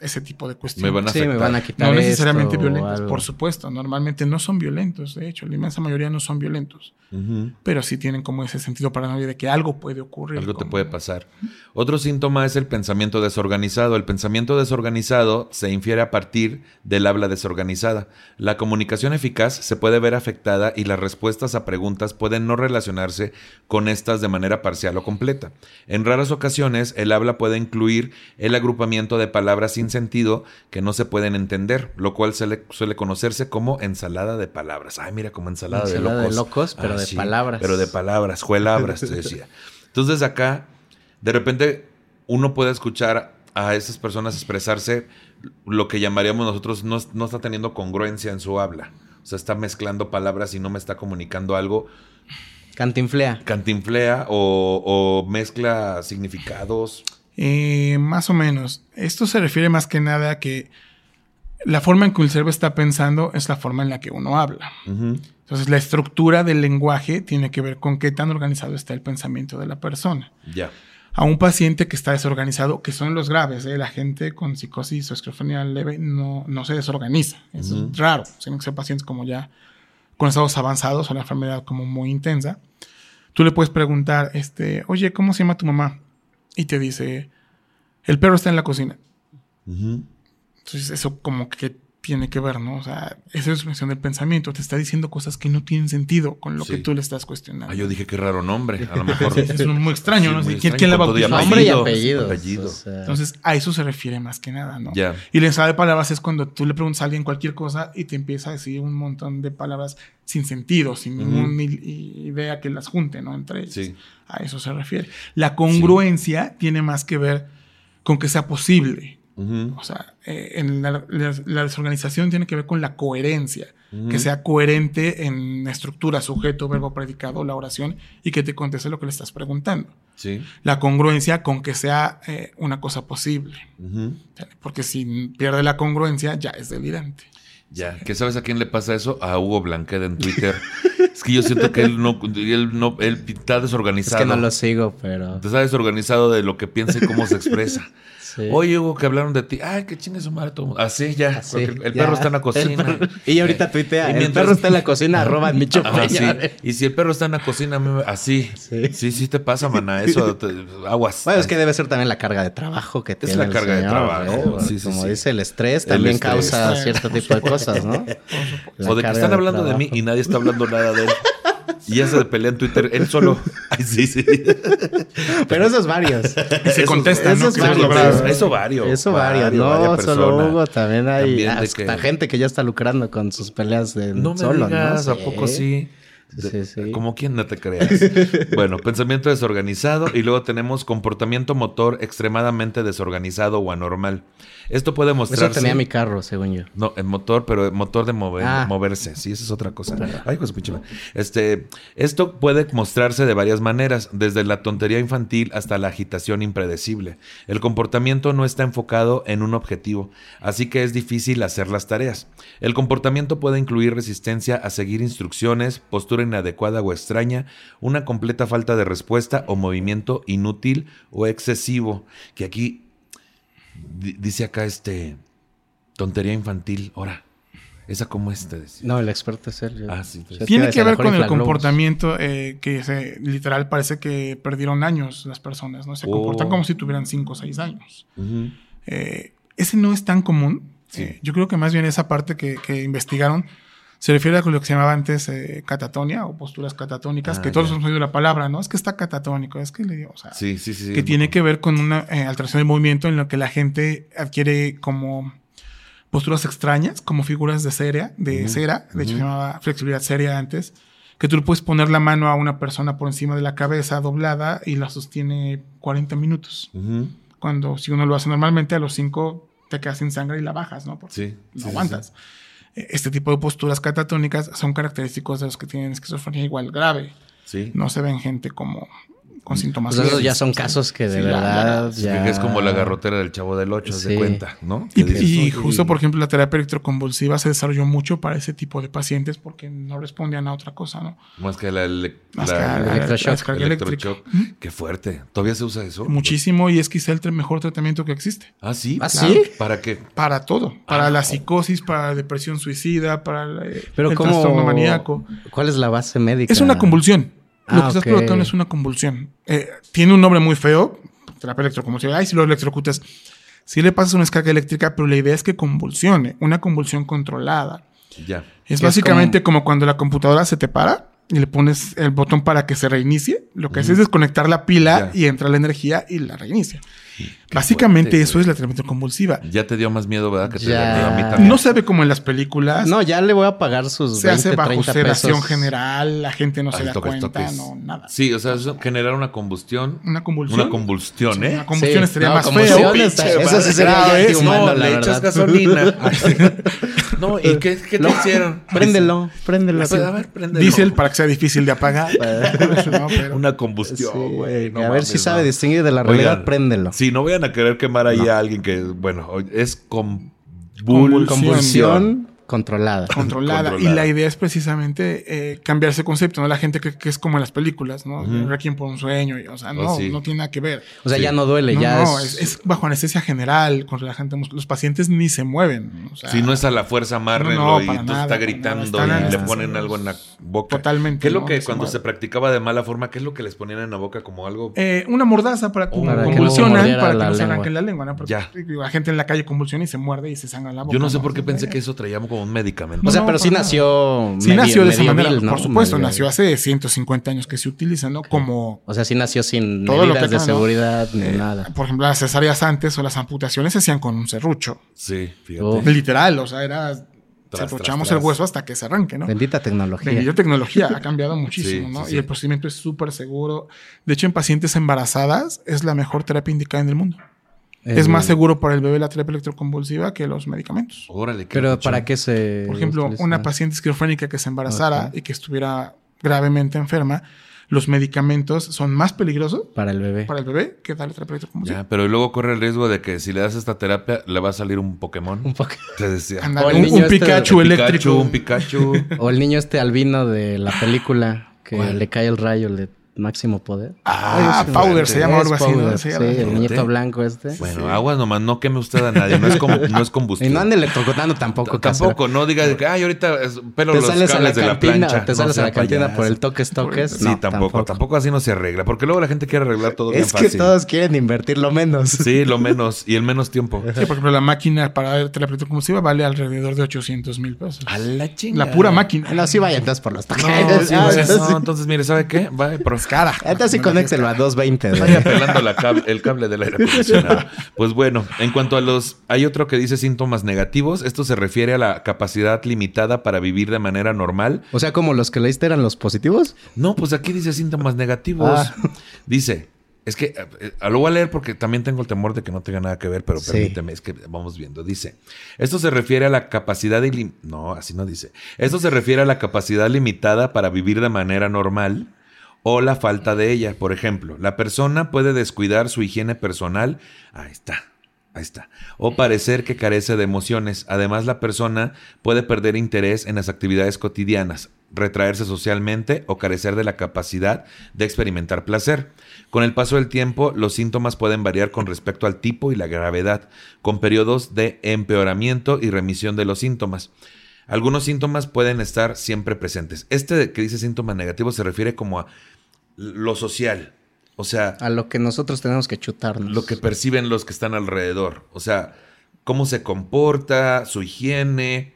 Ese tipo de cuestiones. Me van a Sí, me van a quitar no necesariamente esto violentos, por supuesto. Normalmente no son violentos, de hecho, la inmensa mayoría no son violentos. Pero sí tienen como ese sentido paranoia de que algo puede ocurrir. Algo te puede pasar. Otro síntoma es el pensamiento desorganizado. El pensamiento desorganizado se infiere a partir del habla desorganizada. La comunicación eficaz se puede ver afectada y las respuestas a preguntas pueden no relacionarse con estas de manera parcial o completa. En raras ocasiones, el habla puede incluir el agrupamiento de palabras sin sentido que no se pueden entender, lo cual suele, suele conocerse como ensalada de palabras. Ay, mira, como ensalada, Ensalada de locos. Ah, locos, pero de palabras. Pero de palabras, juelabras, te decía. Entonces acá, de repente, uno puede escuchar a esas personas expresarse lo que llamaríamos nosotros, no, no está teniendo congruencia en su habla. O sea, está mezclando palabras y no me está comunicando algo. Cantinflea. Cantinflea o, o mezcla significados. Eh, más o menos. Esto se refiere más que nada a que la forma en que el cerebro está pensando es la forma en la que uno habla. Ujú. Entonces, la estructura del lenguaje tiene que ver con qué tan organizado está el pensamiento de la persona. Ya. A un paciente que está desorganizado, que son los graves, ¿eh? la gente con psicosis o esquizofrenia leve no, no se desorganiza. Eso es raro. Tienen que ser pacientes como ya con estados avanzados o la enfermedad como muy intensa. Tú le puedes preguntar, este, oye, ¿cómo se llama tu mamá? Y te dice, el perro está en la cocina. Entonces, eso como que tiene que ver, ¿no? O sea, esa es la expresión del pensamiento. Te está diciendo cosas que no tienen sentido con lo Sí. que tú le estás cuestionando. Ah, yo dije qué raro nombre. A lo mejor. Sí, es muy extraño, Sí, ¿no? muy ¿Quién, extraño, quién y bautizó? Nombre y Apellido, apellidos. apellido. o sea, Entonces, a eso se refiere más que nada, ¿no? Ya. Y la ensalada de palabras es cuando tú le preguntas a alguien cualquier cosa y te empieza a decir un montón de palabras sin sentido, sin Ujú. ninguna idea que las junte, ¿no? Entre ellas. Sí. A eso se refiere. La congruencia tiene más que ver con que sea posible. O sea, eh, en la, la- la desorganización tiene que ver con la coherencia. Que sea coherente en estructura, sujeto, verbo, predicado, la oración y que te conteste lo que le estás preguntando. Sí. La congruencia con que sea eh, una cosa posible. Porque si pierde la congruencia, ya es delirante. Ya, ¿qué sabes a quién le pasa eso? A Hugo Blanqueda en Twitter. es que yo siento que él no, él no, él está es desorganizado. que no lo sigo, pero. Está desorganizado de lo que piensa y cómo se expresa. sí. Oye, Hugo, que hablaron de ti. Ay, que chingue su madre todo. el mundo. Así ya. Así, porque el ya. perro está en la cocina. El perro- Y ahorita tuitea, Y el mientras- perro está en la cocina, arroba Micho Ajá, sí. Y si el perro está en la cocina, a mí me- así. Sí. Sí. sí, te pasa, mana. Eso, te- aguas. Bueno, es que debe ser también la carga de trabajo que tiene. la el carga de trabajo, ¿eh? sí, sí, Como sí. dice, el estrés El también estrés. causa cierto tipo de cosas, ¿no? La o de que están hablando de mí trabajo. y nadie está hablando nada de él. Y ya se pelea en Twitter él solo. Ay, sí, sí. Pero esos varios. Y se Esos- contesta, ¿no? esos se varios. Eso, eso varios. Eso varios, no varias solo personas. Hugo, también hay También hasta que- gente que ya está lucrando con sus peleas de No me solo, digas, ¿no? ¿a poco sí? Sí, De- sí, sí. Como quien no te creas. bueno, pensamiento desorganizado y luego tenemos comportamiento motor extremadamente desorganizado o anormal. Esto puede Eso mostrarse. tenía mi carro, según yo. No, el motor, pero el motor de mover- Ah. moverse. Sí, esa es otra cosa. Ay, pues pinche. Este, esto puede mostrarse de varias maneras, desde la tontería infantil hasta la agitación impredecible. El comportamiento no está enfocado en un objetivo, así que es difícil hacer las tareas. El comportamiento puede incluir resistencia a seguir instrucciones, postura inadecuada o extraña, una completa falta de respuesta o movimiento inútil o excesivo, que aquí dice acá este tontería infantil. Ahora, esa como es, te decía. No, el experto es él. yo- Ah, sí, pues. Tiene que ver con el comportamiento eh, que se, literal parece que perdieron años las personas, ¿no? Se Oh. comportan como si tuvieran 5 o 6 años. Eh, ese no es tan común. Sí. Eh, yo creo que más bien esa parte que, que investigaron se refiere a lo que se llamaba antes eh, catatonia o posturas catatónicas, Ah, que todos ya. hemos oído la palabra, ¿no? Es que está catatónico, es que le o sea, Sí, sí, sí. que tiene que ver con una eh, alteración del movimiento en lo que la gente adquiere como posturas extrañas, como figuras de cera, de Ujú, cera, de hecho ujú. se llamaba flexibilidad seria antes, que tú le puedes poner la mano a una persona por encima de la cabeza doblada y la sostiene 40 minutos. Ujú. Cuando si uno lo hace normalmente, a los 5 te quedas sin sangre y la bajas, ¿no? Porque Sí. no aguantas. Este tipo de posturas catatónicas son característicos de los que tienen esquizofrenia igual grave. Sí. No se ven gente como con síntomas. Pues esos ya son casos que de Sí, verdad ya... que es como la garrotera del chavo del 8, se Sí. cuenta, ¿no? Y, Que dices, y "Oye, justo, por ejemplo, la terapia electroconvulsiva se desarrolló mucho para ese tipo de pacientes porque no respondían a otra cosa, ¿no? Más que la, ele- Más la- que la- la- electroshock. Qué fuerte. ¿Todavía se usa eso? Muchísimo y es quizá el mejor tratamiento que existe. Ah, sí. ¿Ah, Claro. sí? ¿Para qué? Para todo. Para Ah, la psicosis, para la depresión suicida, para el, Pero el ¿cómo... trastorno maníaco. ¿Cuál es la base médica? Es una convulsión. Lo Ah, que estás ok. provocando es una convulsión. Eh, tiene un nombre muy feo, terapia electroconvulsiva. Ay, si lo electrocutas. Sí le pasas una descarga eléctrica, pero la idea es que convulsione, una convulsión controlada. Ya. Es Es básicamente como... cuando la computadora se te para y le pones el botón para que se reinicie. Lo que hace es desconectar la pila Ya. y entra la energía y la reinicia. Básicamente fuerte, eso güey. es la terapia convulsiva. Ya te dio más miedo, ¿verdad? Que te Ya. dio a mí también. No se ve como en las películas. No, ya le voy a pagar sus se 20, hace bajo 30 sedación pesos. general, la gente no se Ay, da toques, cuenta, toques. no, nada. Sí, o sea, eso generar una combustión. Una convulsión. Una combustión, Sí, ¿eh? Una combustión Sí, estaría no, más convulsión feo. eso sí sería ya antihumano, No, la le echas verdad. gasolina. no, ¿y qué, qué te No, hicieron? Préndelo, préndelo. Pues, a ver, préndelo. Diésel para que sea difícil de apagar. No, pero- Una combustión, güey. a ver si sabe distinguir de la realidad, préndelo. Sí, no vayan a querer quemar ahí a alguien que, bueno, es convulsión. Convulsión controlada. controlada. Y la idea es precisamente eh, cambiar ese concepto, ¿no? La gente cree que es como en las películas, ¿no? Ujú. Requiem por un sueño. y- o sea, no, Oh, sí. no tiene nada que ver. O sea, Sí. ya no duele, No, ya no, es... es, es bajo anestesia general, con relajante muscular. Los pacientes ni se mueven. O sea, Si no es a la fuerza, amárrenlo No, no, y para tú nada, está gritando nada. y le ponen algo en la boca. Totalmente, ¿Qué es lo ¿no? que Se cuando mueve. se practicaba de mala forma, qué es lo que les ponían en la boca como algo? Eh, una mordaza para que Para no que no convulsionan, mordiera para que la no se arranquen la lengua, ¿no? Porque Ya. la gente en la calle convulsiona y se muerde y se sangra la boca. Yo no sé ¿no? por qué pensé que eso traíamos como un medicamento. O sea, pero sí nació Sí medio- nació de esa manera, ¿no? por supuesto, Medio- nació hace 150 años que se utiliza, ¿no? Como, O sea, sí nació sin Todo lo que de seguridad ni eh, nada. por ejemplo, las cesáreas antes o las amputaciones se hacían con un serrucho. Sí, fíjate. Uf. Literal, o sea, era... Tras, el hueso hasta que se arranque, ¿no? Bendita tecnología. La tecnología ha cambiado muchísimo, Sí, ¿no? sí, Y sí. el procedimiento es súper seguro. De hecho, en pacientes embarazadas es la mejor terapia indicada en el mundo. Es más seguro para el bebé la terapia electroconvulsiva que los medicamentos. Órale, qué Pero. ¿para qué se Por ejemplo, utiliza? una paciente esquizofrénica que se embarazara y que estuviera gravemente enferma, los medicamentos son más peligrosos Para el bebé. para el bebé que darle terapia electroconvulsiva. Ya, pero luego corre el riesgo de que si le das esta terapia, le va a salir un Pokémon. Un poco. Te decía. Ándale, O el un, niño un este- Pikachu Un eléctrico. Pikachu, un Pikachu. O el niño este albino de la película que ¿Cuál? le cae el rayo de máximo poder. Ah, Ay, Powder es se llama algo Es así, ¿no? Powder, Sí, Sí, el Fíjate. blanco este. Bueno, aguas nomás, no queme usted a nadie. No es, com- no es Y combustible. no ande electrocutando tampoco. Tampoco, no diga que, ay, ahorita es- pelo Te los sales a la cables de la plancha. te No sales a la cantina por el toques toques. Sí, No, tampoco, tampoco, así no se arregla. Porque luego la gente quiere arreglar todo bien Es que fácil. todos quieren invertir lo menos. Sí, lo menos. Y el menos tiempo. Sí, por ejemplo, la máquina para dar terapia electroconvulsiva vale alrededor de 800 mil pesos. A la chinga. La pura máquina. No, sí vaya entonces por los. No, sí, Ah, pues, entonces, no, entonces, mire, ¿sabe qué? Va, pero Cara. entonces sí conéctelo a 220. güey. Vaya pelando la cable- el cable del aire acondicionado. Pues bueno, en cuanto a los... Hay otro que dice síntomas negativos. Esto se refiere a la capacidad limitada para vivir de manera normal. O sea, como los que leíste eran los positivos. No, pues aquí dice síntomas negativos. Ah. Dice... Es que eh, eh, lo voy a leer porque también tengo el temor de que no tenga nada que ver, pero Sí. permíteme, es que vamos viendo. Dice, esto se refiere a la capacidad ilim- No, así no dice. Esto se refiere a la capacidad limitada para vivir de manera normal o la falta de ella. Por ejemplo, la persona puede descuidar su higiene personal. Ahí está. Ahí está. O parecer que carece de emociones. Además, la persona puede perder interés en las actividades cotidianas, retraerse socialmente o carecer de la capacidad de experimentar placer. Con el paso del tiempo, los síntomas pueden variar con respecto al tipo y la gravedad, con periodos de empeoramiento y remisión de los síntomas. Algunos síntomas pueden estar siempre presentes. Este que dice síntomas negativos se refiere como a lo social. O sea, A lo que nosotros tenemos que chutarnos. lo que perciben los que están alrededor. O sea, cómo se comporta, su higiene,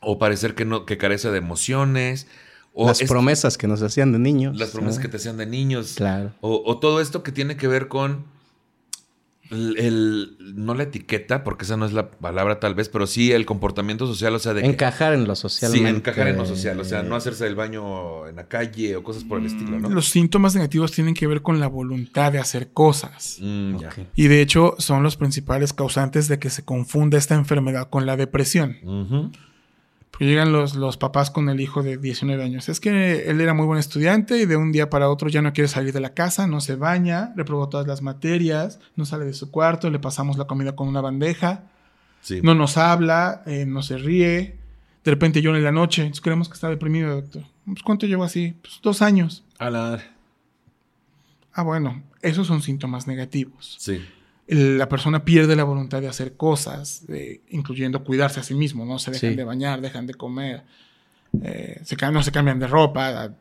o parecer que no, que carece de emociones, o Las es- promesas que nos hacían de niños. las promesas ¿no? que te hacían de niños. Claro. O, o todo esto que tiene que ver con el, el- no la etiqueta, porque esa no es la palabra tal vez, pero sí el comportamiento social, o sea, de que- Encajar en lo social. Sí, encajar en lo social, o sea, no hacerse el baño en la calle o cosas por el estilo, ¿no? Los síntomas negativos tienen que ver con la voluntad de hacer cosas. Mm. Y de hecho son los principales causantes de que se confunda esta enfermedad con la depresión. Ujú. Llegan los, los papás con el hijo de 19 años. Es que él era muy buen estudiante y de un día para otro ya no quiere salir de la casa, no se baña, reprobó todas las materias, no sale de su cuarto, le pasamos la comida con una bandeja, Sí. no nos habla, eh, no se ríe, de repente llora en la noche. Entonces creemos que está deprimido, doctor. Pues, ¿Cuánto llevo así? Pues dos años. A la- Ah, bueno, esos son síntomas negativos. Sí. El- La persona pierde la voluntad de hacer cosas, de- incluyendo cuidarse a sí mismo, ¿no? Se dejan Sí. de bañar, dejan de comer, eh, se, no se cambian de ropa.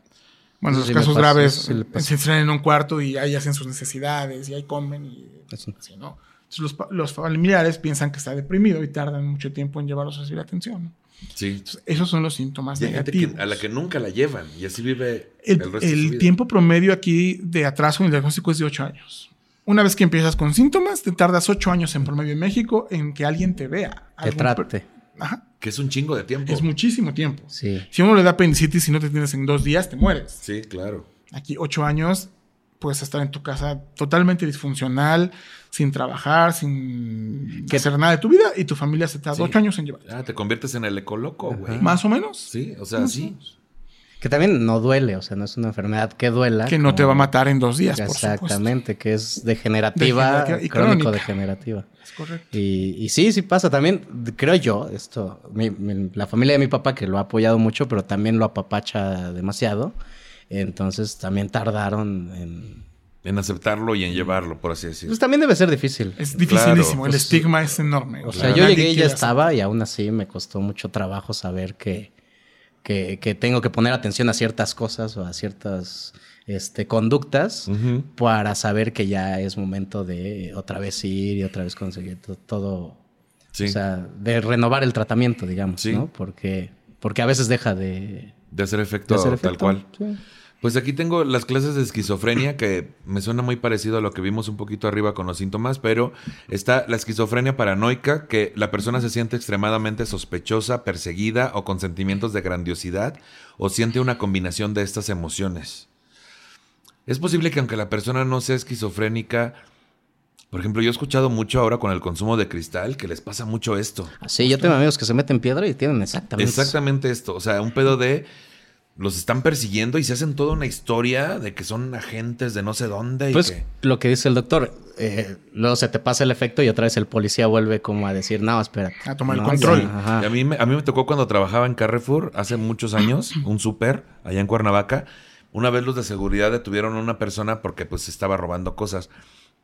Bueno, Eso los sí casos pasa, graves sí se entrenan en un cuarto y ahí hacen sus necesidades y ahí comen y así, ¿no? Entonces los, pa- los familiares piensan que está deprimido y tardan mucho tiempo en llevarlos a recibir atención. ¿no? Sí. Entonces, esos son los síntomas Y hay gente que- negativos. a la que nunca la llevan y así vive El, el, resto de el su vida. tiempo promedio aquí de atraso en el diagnóstico es de 8 años. Una vez que empiezas con síntomas, te tardas 8 años en promedio en México en que alguien te vea. Algún trate. Ajá. Que es un chingo de tiempo. Es muchísimo tiempo. Sí. Si a uno le da apendicitis y no te tienes en dos días, te mueres. Sí, claro. Aquí 8 años puedes estar en tu casa totalmente disfuncional, sin trabajar, sin Que- hacer nada de tu vida y tu familia se tarda Sí. 8 años en llevar. Ah, te conviertes en el ecoloco, güey. Más o menos. Sí, o sea, sí. Que también no duele, o sea, no es una enfermedad que duela. Que no te va a matar en dos días, por supuesto. Exactamente, que es degenerativa, Degenerativa y crónico crónica. degenerativa. Es correcto. Y, y sí, sí pasa también, creo yo, esto, mi- mi- la familia de mi papá que lo ha apoyado mucho, pero también lo apapacha demasiado, entonces también tardaron en... En aceptarlo y en llevarlo, por así decirlo. Pues también debe ser difícil. Es dificilísimo, Claro, el pues, estigma es enorme. O sea, sea, yo nadie llegué y ya estaba y aún así me costó mucho trabajo saber que, que, que tengo que poner atención a ciertas cosas o a ciertas este, conductas para saber que ya es momento de otra vez ir y otra vez conseguir to- todo. Sí. O sea, de renovar el tratamiento, digamos, Sí. ¿no? Porque, porque a veces deja de, de hacer efecto, de hacer tal efecto. cual. Sí. Pues aquí tengo las clases de esquizofrenia que me suena muy parecido a lo que vimos un poquito arriba con los síntomas, pero está la esquizofrenia paranoica, que la persona se siente extremadamente sospechosa, perseguida o con sentimientos de grandiosidad o siente una combinación de estas emociones. Es posible que aunque la persona no sea esquizofrénica, por ejemplo, yo he escuchado mucho ahora con el consumo de cristal que les pasa mucho esto. Sí, yo tengo amigos que se meten piedra y tienen exactamente. Exactamente esto. O sea, un pedo de. Los están persiguiendo y se hacen toda una historia de que son agentes de no sé dónde. Y Pues que, lo que dice el doctor, eh, luego se te pasa el efecto y otra vez el policía vuelve como a decir, no, espera. A tomar el control. Ajá. Y a, mí me, a mí me tocó cuando trabajaba en Carrefour hace muchos años, un súper allá en Cuernavaca. Una vez los de seguridad detuvieron a una persona porque pues estaba robando cosas.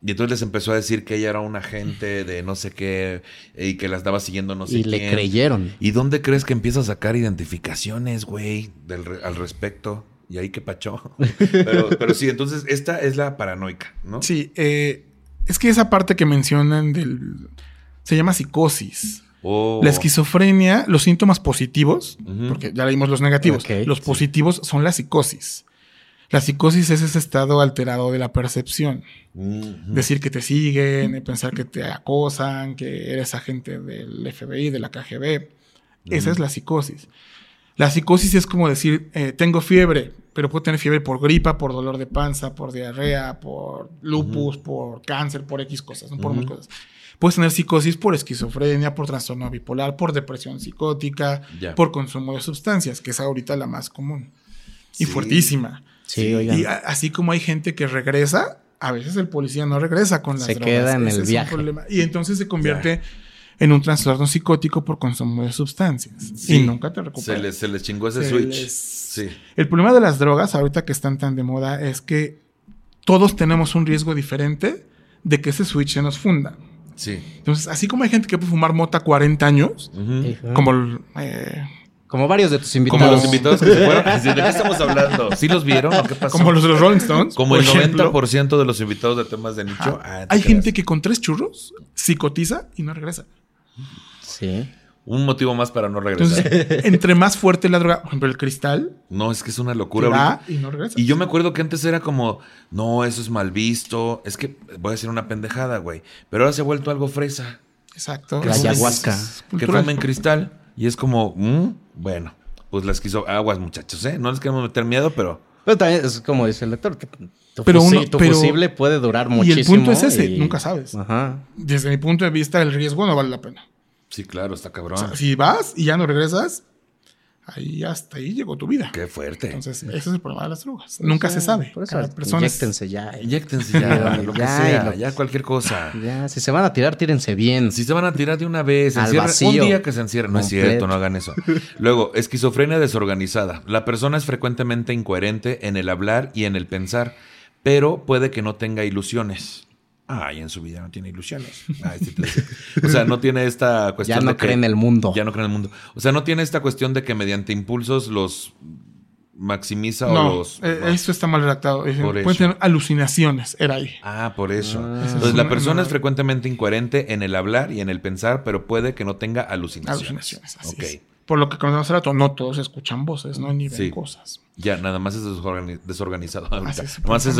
Y entonces les empezó a decir que ella era un agente de no sé qué y que la estaba siguiendo no sé y le creyeron. ¿Y dónde crees que empieza a sacar identificaciones, güey, re- al respecto? Y ahí que pachó. Pero, pero sí, entonces esta es la paranoica, ¿no? Sí, eh, es que esa parte que mencionan del... Se llama psicosis. O- La esquizofrenia, los síntomas positivos, porque ya leímos los negativos, los sí. positivos son la psicosis. La psicosis es ese estado alterado de la percepción. Ujú. Decir que te siguen, pensar que te acosan, que eres agente del FBI, de la KGB. Esa es la psicosis. La psicosis es como decir, eh, tengo fiebre, pero puedo tener fiebre por gripa, por dolor de panza, por diarrea, por lupus, por cáncer, por X cosas, ¿no? por mil Ujú. cosas. Puedes tener psicosis por esquizofrenia, por trastorno bipolar, por depresión psicótica, Ya. por consumo de sustancias, que es ahorita la más común y Sí. fuertísima. Sí, oigan. Y a- así como hay gente que regresa, a veces el policía no regresa con las Se drogas. queda en Ese el es un viaje. problema. Y entonces se convierte en un trastorno psicótico por consumo de sustancias. Sí. Y nunca te recuperas. Se les, se les chingó ese Se switch. les- Sí. El problema de las drogas, ahorita que están tan de moda, es que todos tenemos un riesgo diferente de que ese switch se nos funda. Sí. Entonces, así como hay gente que puede fumar mota 40 años, como eh, Como varios de tus Como invitados. los invitados que se fueron. ¿De qué estamos hablando? ¿Sí los vieron o qué pasó? como los de los Rolling Stones. Como el ejemplo. 90% de los invitados de temas de nicho. Ah, hay creas. gente que con tres churros psicotiza y no regresa. Sí. Un motivo más para no regresar. Entonces, entre más fuerte la droga, por ejemplo, el cristal, no, es que es una locura. ahorita. y no regresa. Y yo me acuerdo que antes era como, no, eso es mal visto. Es que voy a decir una pendejada, güey. Pero ahora se ha vuelto algo fresa. Exacto. La Es- ayahuasca. es Que cultural. tomen cristal. Y es como, mm, bueno, pues las quiso aguas, muchachos, ¿eh? No les queremos meter miedo, pero Pero también es como dice el doctor, que tu, Pero uno- tu pero- fusible puede durar Y muchísimo. el punto es ese, y- nunca sabes. Ajá. Desde mi punto de vista, el riesgo no vale la pena. sí, claro, está cabrón. O sea, si vas y ya no regresas, ahí hasta ahí llegó tu vida. Qué fuerte. Entonces, ese es el problema de las drogas. Nunca se sabe. Por eso, Cada persona es- inyéctense ya. Inyéctense ya, lo que Ya, sea, lo- ya cualquier cosa. Ya, si se van a tirar, tírense bien. Si se van a tirar de una vez, Al vacío. un día que se encierren. No es cierto, no hagan eso. Luego, esquizofrenia desorganizada. La persona es frecuentemente incoherente en el hablar y en el pensar, pero puede que no tenga ilusiones. Ay, en su vida no tiene ilusiones. Ay, sí te decía. O sea, no tiene esta Ya cuestión no de que- cree en el mundo. Ya no cree en el mundo. O sea, no tiene esta cuestión de que mediante impulsos los maximiza o No, los... eh, no. esto está mal redactado. Eso. tener alucinaciones, era ahí. Ah, por eso. Ah. Entonces, la persona es frecuentemente incoherente en el hablar y en el pensar, pero puede que no tenga alucinaciones. Alucinaciones, así es. Por lo que conocemos hace rato, no todos escuchan voces, ¿no? Ni ven Sí. cosas. Ya, nada más es desorgani- desorganizado. ahorita. Nada más es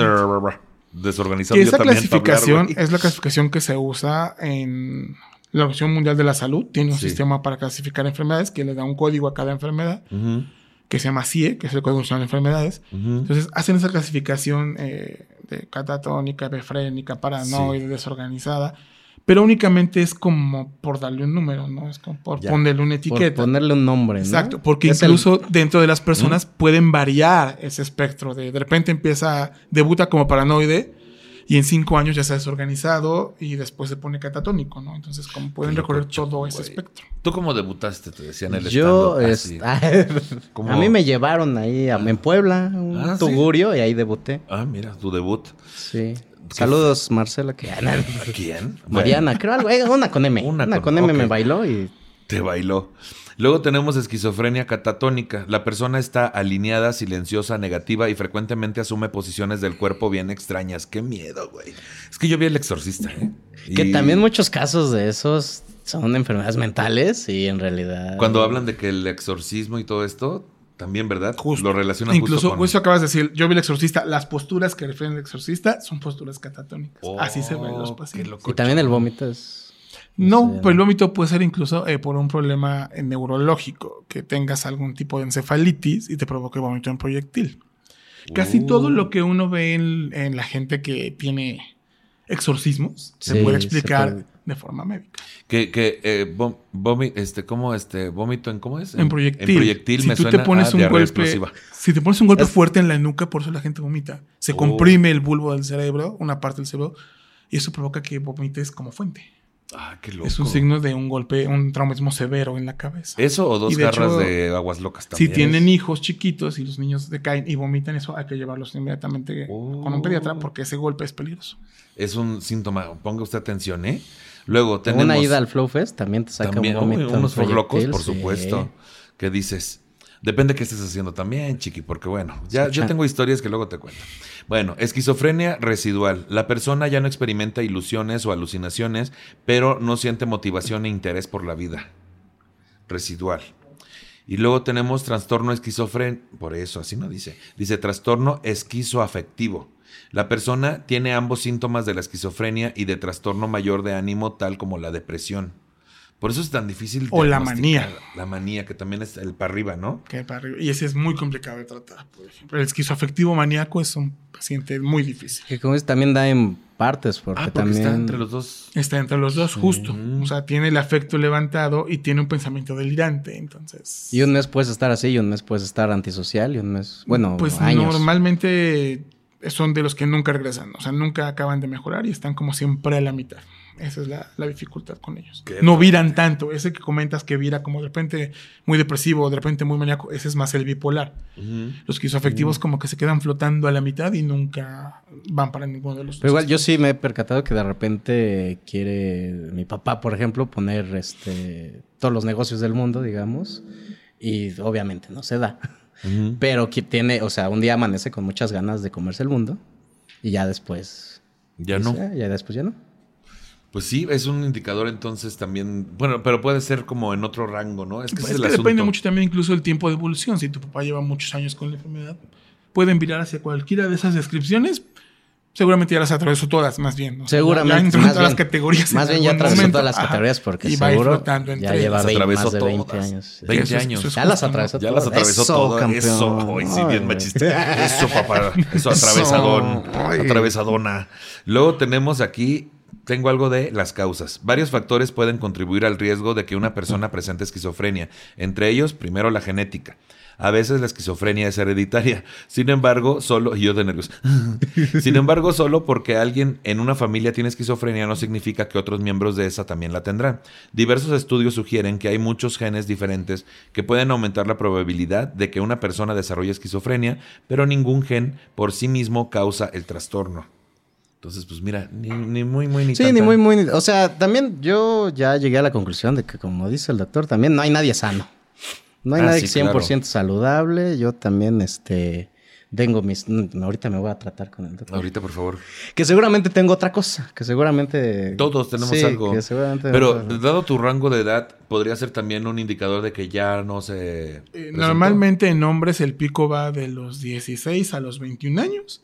desorganizado. Yo esa hablar, clasificación es la clasificación que se usa en la Organización Mundial de la Salud. Tiene un Sí. sistema para clasificar enfermedades que le da un código a cada enfermedad, que se llama CIE, que es el Código Nacional de Enfermedades. Entonces hacen esa clasificación eh, de catatónica, befrénica, paranoide, desorganizada. Pero únicamente es como por darle un número, ¿no? Es como por Ya. ponerle una Por etiqueta. ponerle un nombre, ¿no? Exacto, porque Es el- incluso dentro de las personas pueden variar ese espectro. De, de repente empieza, debuta como paranoide y en cinco años ya está desorganizado y después se pone catatónico, ¿no? Entonces, como pueden recorrer todo ese espectro. ¿Tú cómo debutaste? Te decían el Yo, así. ¿Cómo? a mí me llevaron ahí a- en Puebla, un Ah, ¿sí? tugurio, y ahí debuté. Ah, mira, tu debut. Sí. Saludos, Marcela. Que, ¿A quién? Mariana, creo algo. eh, Una con M. Una Una, con- con, M me bailó y. Te bailó. Luego tenemos esquizofrenia catatónica. La persona está alineada, silenciosa, negativa y frecuentemente asume posiciones del cuerpo bien extrañas. Qué miedo, güey. Es que yo vi el exorcista, ¿eh? Que también muchos casos de esos son enfermedades mentales y en realidad. Cuando hablan de que el exorcismo y todo esto, también, ¿verdad? Justo. Lo relacionan Incluso, justo con... eso acabas de decir, yo vi el exorcista, las posturas que refieren al exorcista son posturas catatónicas. Así se ven los Oh, pacientes. Y también el vómito es. No, Sí, pero el vómito puede ser incluso eh, por un problema eh, neurológico, que tengas algún tipo de encefalitis y te provoque vómito en proyectil. Casi Uh. todo lo que uno ve en, en la gente que tiene exorcismos se puede se explicar puede. De forma médica. Que, que eh, vomi- este, ¿cómo este, vómito en cómo es? En proyectil. En proyectil si me tú suena te pones a un golpe, explosiva. si te pones un golpe Es- fuerte en la nuca, por eso la gente vomita. Se Oh. comprime el bulbo del cerebro, una parte del cerebro, y eso provoca que vomites como fuente. Ah, qué loco. Es un signo de un golpe, un traumatismo severo en la cabeza. Eso o dos de garras hecho, de aguas locas Si también. tienen hijos chiquitos y los niños decaen y vomitan eso, hay que llevarlos inmediatamente Oh. con un pediatra porque ese golpe es peligroso. Es un síntoma. Ponga usted atención, ¿eh? Luego tenemos... Una ida al Flow Fest también te saca también, un vómito. unos proyectil, por sí. supuesto. ¿Qué dices? Depende qué estés haciendo también, chiqui, porque bueno, ya yo tengo historias que luego te cuento. Bueno, esquizofrenia residual. La persona ya no experimenta ilusiones o alucinaciones, pero no siente motivación e interés por la vida. Residual. Y luego tenemos trastorno esquizofrénico. Por eso, así no dice. Dice trastorno esquizoafectivo. La persona tiene ambos síntomas de la esquizofrenia y de trastorno mayor de ánimo, tal como la depresión. Por eso es tan difícil. O la manía. La manía, que también es el para arriba, ¿no? que para arriba. Y ese es muy complicado de tratar, por ejemplo. El esquizoafectivo maníaco es un paciente muy difícil. Que como dices, también da en partes, porque, ah, porque también. está entre los dos. Está entre los dos, justo. O sea, tiene el afecto levantado y tiene un pensamiento delirante. Entonces. Y un mes puedes estar así, y un mes puedes estar antisocial, y un mes. Bueno, pues años. normalmente son de los que nunca regresan. O sea, nunca acaban de mejorar y están como siempre a la mitad. Esa es la, la dificultad con ellos. Qué No viran tanto. Ese que comentas que vira como de repente muy depresivo, de repente muy maníaco, ese es más el bipolar. Los esquizoafectivos como que se quedan flotando a la mitad y nunca van para ninguno de los Pero dos. igual yo sí me he percatado que de repente quiere mi papá, por ejemplo, poner este todos los negocios del mundo, digamos, y obviamente no se da. Pero que tiene, o sea, un día amanece con muchas ganas de comerse el mundo y ya después Ya dice, no. "Ah, ya después ya no. Pues sí, es un indicador entonces también. Bueno, pero puede ser como en otro rango, ¿no? Es que Pues es es que el depende asunto. mucho también incluso del tiempo de evolución. Si tu papá lleva muchos años con la enfermedad, pueden virar hacia cualquiera de esas descripciones. Seguramente ya las atravesó todas, más bien. O sea, Seguramente, Ya entró en más todas las bien- categorías. Más en bien ya atravesó momento. todas las categorías porque Y seguro entre ya lleva Las 20, atravesó más de 20 todas. años. 20 Eso es- años. eso es Ya las ¿no? atravesó Ya las todas. atravesó Eso, todo. campeón. Eso, hoy sí, bien machista. Eso, papá. Eso, atravesadón. Ay. Atravesadona. Luego tenemos aquí tengo algo de las causas. Varios factores pueden contribuir al riesgo de que una persona presente esquizofrenia. Entre ellos, primero la genética. A veces la esquizofrenia es hereditaria. Sin embargo, solo. Y yo de nervios. Sin embargo, solo porque alguien en una familia tiene esquizofrenia no significa que otros miembros de esa también la tendrán. Diversos estudios sugieren que hay muchos genes diferentes que pueden aumentar la probabilidad de que una persona desarrolle esquizofrenia, pero ningún gen por sí mismo causa el trastorno. Entonces, pues mira, ni, muy, muy, ni Sí, ni muy, muy. O sea, también yo ya llegué a la conclusión de que, como dice el doctor, también no hay nadie sano. No hay Ah, nadie sí, 100% saludable. Yo también, este, tengo mis... no, ahorita me voy a tratar con el doctor. Ahorita, por favor. Que seguramente tengo otra cosa. Que seguramente... Todos tenemos Sí, algo. que seguramente Pero tengo- dado tu rango de edad, podría ser también un indicador de que ya no se. Eh, normalmente en hombres el pico va de los 16 a los 21 años.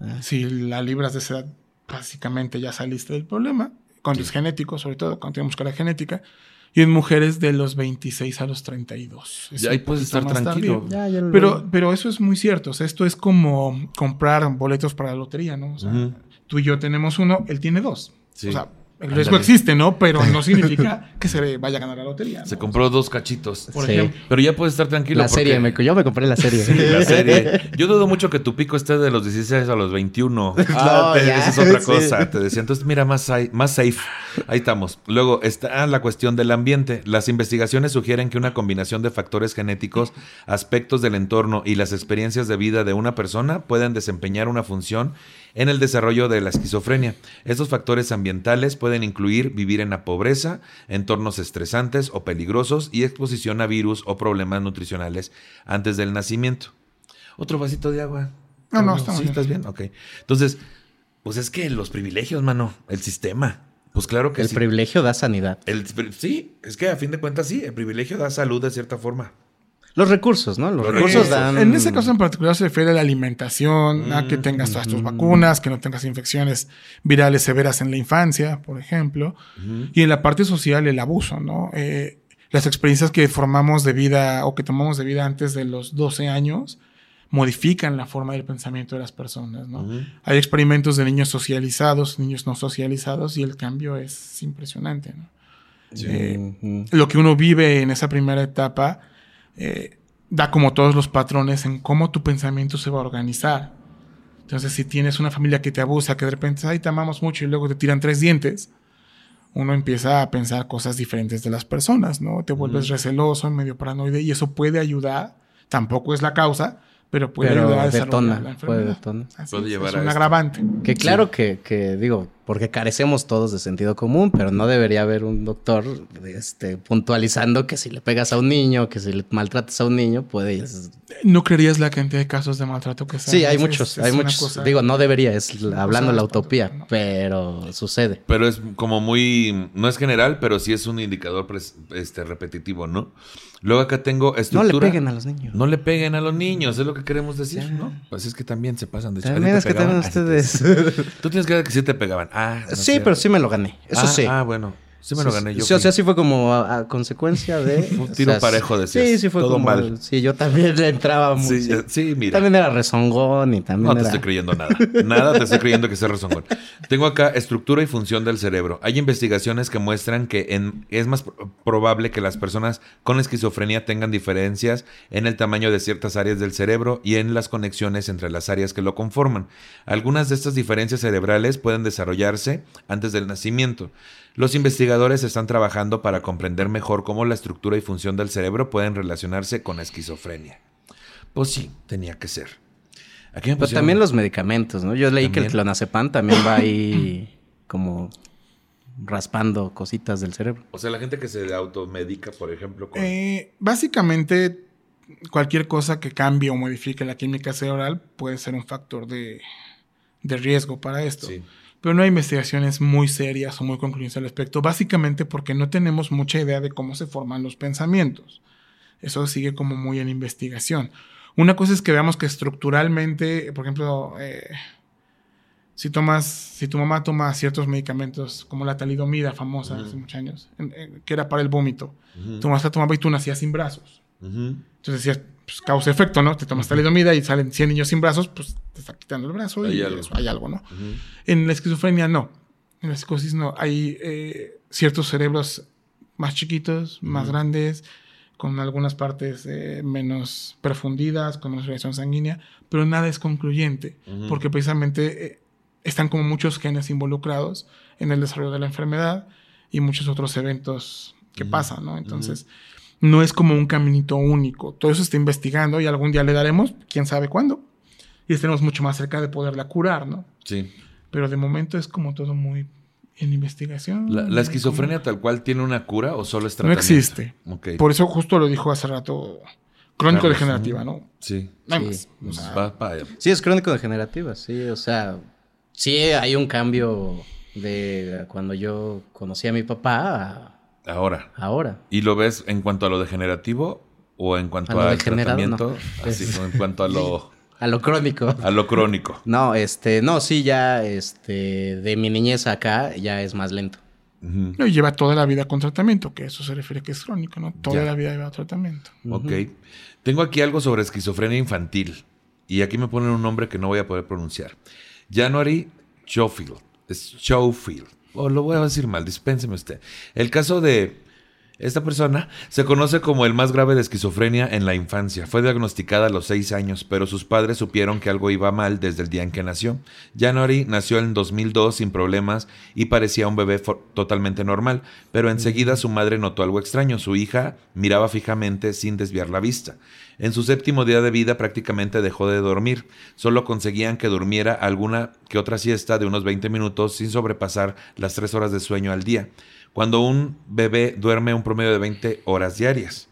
Ah. Si la libras de esa edad, básicamente ya saliste del problema. Cuando es genético, sobre todo, cuando tenemos cara genética. Y en mujeres de los 26 a los 32. Es Ya ahí puedes estar tranquilo. tardío. Ya, ya lo- Pero, pero eso es muy cierto. O sea, esto es como comprar boletos para la lotería, ¿no? O sea, tú y yo tenemos uno, él tiene dos. Sí. O sea, el riesgo existe, ¿no? Pero no significa que se vaya a ganar la lotería. ¿no? Se compró dos cachitos. Por Sí. ejemplo. Pero ya puedes estar tranquilo. La serie, me- yo me compré la serie. Sí, la serie. Yo dudo mucho que tu pico esté de los 16 a los 21. Ah, No, te- ya, esa es otra sí. cosa. Te decía, entonces mira, más, más safe. Ahí estamos. Luego está la cuestión del ambiente. Las investigaciones sugieren que una combinación de factores genéticos, aspectos del entorno y las experiencias de vida de una persona pueden desempeñar una función en el desarrollo de la esquizofrenia. Estos factores ambientales pueden incluir vivir en la pobreza, entornos estresantes o peligrosos y exposición a virus o problemas nutricionales antes del nacimiento. Otro vasito de agua. No, no, ¿Sí, estamos bien. ¿Estás bien? Ok. Entonces, pues es que los privilegios, mano, el sistema. Pues claro que El sí. privilegio da sanidad. El- sí, es que a fin de cuentas sí, el privilegio da salud de cierta forma. Los recursos, ¿no? Los, Los recursos recursos. dan... En ese caso en particular se refiere a la alimentación, a que tengas todas tus vacunas, que no tengas infecciones virales severas en la infancia, por ejemplo. Y en la parte social, el abuso, ¿no? Eh, las experiencias que formamos de vida o que tomamos de vida antes de los 12 años modifican la forma del pensamiento de las personas, ¿no? Hay experimentos de niños socializados, niños no socializados, y el cambio es impresionante, ¿no? Eh, lo que uno vive en esa primera etapa eh, da como todos los patrones en cómo tu pensamiento se va a organizar. Entonces, si tienes una familia que te abusa, que de repente, ay, te amamos mucho y luego te tiran tres dientes, uno empieza a pensar cosas diferentes de las personas, ¿no? Te vuelves receloso, medio paranoide y eso puede ayudar. Tampoco es la causa, pero puede Pero ayudar a desarrollar detona, la puede enfermedad. detonar. Así Puede llevar es a un esto. agravante. Que claro que, que, digo, porque carecemos todos de sentido común, pero no debería haber un doctor este, puntualizando que si le pegas a un niño, que si le maltratas a un niño, puede... No creerías la cantidad de casos de maltrato que se Sí, hay Es- muchos, es hay muchos. cosa- Digo, no debería, es la- hablando de la utopía, ¿no? pero sucede. Pero es como muy, no es general, pero sí es un indicador pres- este, repetitivo, ¿no? Luego acá tengo No estructura. le peguen a los niños. No le peguen a los niños, es lo que queremos decir, ¿no? Pues es que también se pasan de También ¿A ti es que también ustedes... Tú tienes que ver que sí te pegaban. Ah, no sí, pero sí me lo gané, eso ah, sí. Ah, bueno. Sí me lo gané yo. Sí, o sea, sí fue como a, a consecuencia de... Un tiro o sea, parejo, decías. Sí, sí fue Todo como... mal. Sí, yo también le entraba mucho. Sí, sí, mira. También era rezongón y también No te estoy creyendo nada. Nada te estoy creyendo que sea rezongón. Tengo acá estructura y función del cerebro. Hay investigaciones que muestran que en- es más pro- probable que las personas con esquizofrenia tengan diferencias en el tamaño de ciertas áreas del cerebro y en las conexiones entre las áreas que lo conforman. Algunas de estas diferencias cerebrales pueden desarrollarse antes del nacimiento. Los investigadores están trabajando para comprender mejor cómo la estructura y función del cerebro pueden relacionarse con la esquizofrenia. Pues sí, tenía que ser. Aquí me Pero también los medicamentos, ¿no? Yo leí que el clonazepam también va ahí como raspando cositas del cerebro. O sea, la gente que se automedica, por ejemplo, con... Eh, básicamente, cualquier cosa que cambie o modifique la química cerebral puede ser un factor de, de riesgo para esto. Sí. Pero no hay investigaciones muy serias o muy concluyentes al respecto, básicamente porque no tenemos mucha idea de cómo se forman los pensamientos. Eso sigue como muy en investigación. Una cosa es que veamos que estructuralmente, por ejemplo, eh, si tomas, si tu mamá toma ciertos medicamentos como la talidomida famosa hace muchos años, en- en- que era para el vómito, Ujú, tu mamá la tomaba y tú nacías sin brazos. ujú. Entonces decías, pues causa efecto, ¿no? Te tomas talidomida y salen 100 niños sin brazos, pues te está quitando el brazo y Hay algo. eso, hay algo, ¿no? En la esquizofrenia no. En la psicosis no. Hay eh, ciertos cerebros más chiquitos, más grandes, con algunas partes eh, menos profundidas, con una reacción sanguínea, pero nada es concluyente, porque precisamente eh, están como muchos genes involucrados en el desarrollo de la enfermedad y muchos otros eventos que pasan, ¿no? Entonces, no es como un caminito único. Todo eso está investigando y algún día le daremos, quién sabe cuándo, y estaremos mucho más cerca de poderla curar, ¿no? Sí. Pero de momento es como todo muy en investigación. ¿La, la esquizofrenia tal cual tiene una cura o solo es No tratamiento? existe. Ok. Por eso justo lo dijo hace rato, crónico degenerativa, ¿no? Sí. No hay Sí. más. O sea, va pa- Sí, es crónico degenerativa, sí, o sea, sí hay un cambio de cuando yo conocí a mi papá Ahora. ahora. ¿Y lo ves en cuanto a lo degenerativo o en cuanto A al tratamiento? no. Así, o en cuanto a lo, A lo crónico. a lo crónico. No, este, no, sí, ya, este, de mi niñez acá ya es más lento. No, y lleva toda la vida con tratamiento, que eso se refiere que es crónico, ¿no? Toda Ya. la vida lleva tratamiento. Ok. Tengo aquí algo sobre esquizofrenia infantil. Y aquí me ponen un nombre que no voy a poder pronunciar. January Schofield. Es Schofield. O lo voy a decir mal, dispénseme usted. El caso de esta persona se conoce como el más grave de esquizofrenia en la infancia. Fue diagnosticada a los seis años, pero sus padres supieron que algo iba mal desde el día en que nació. January nació en 2002 sin problemas y parecía un bebé totalmente normal, pero enseguida su madre notó algo extraño. Su hija miraba fijamente sin desviar la vista. En su séptimo día de vida prácticamente dejó de dormir. Solo conseguían que durmiera alguna que otra siesta de unos 20 minutos sin sobrepasar las tres horas de sueño al día cuando un bebé duerme un promedio de 20 horas diarias.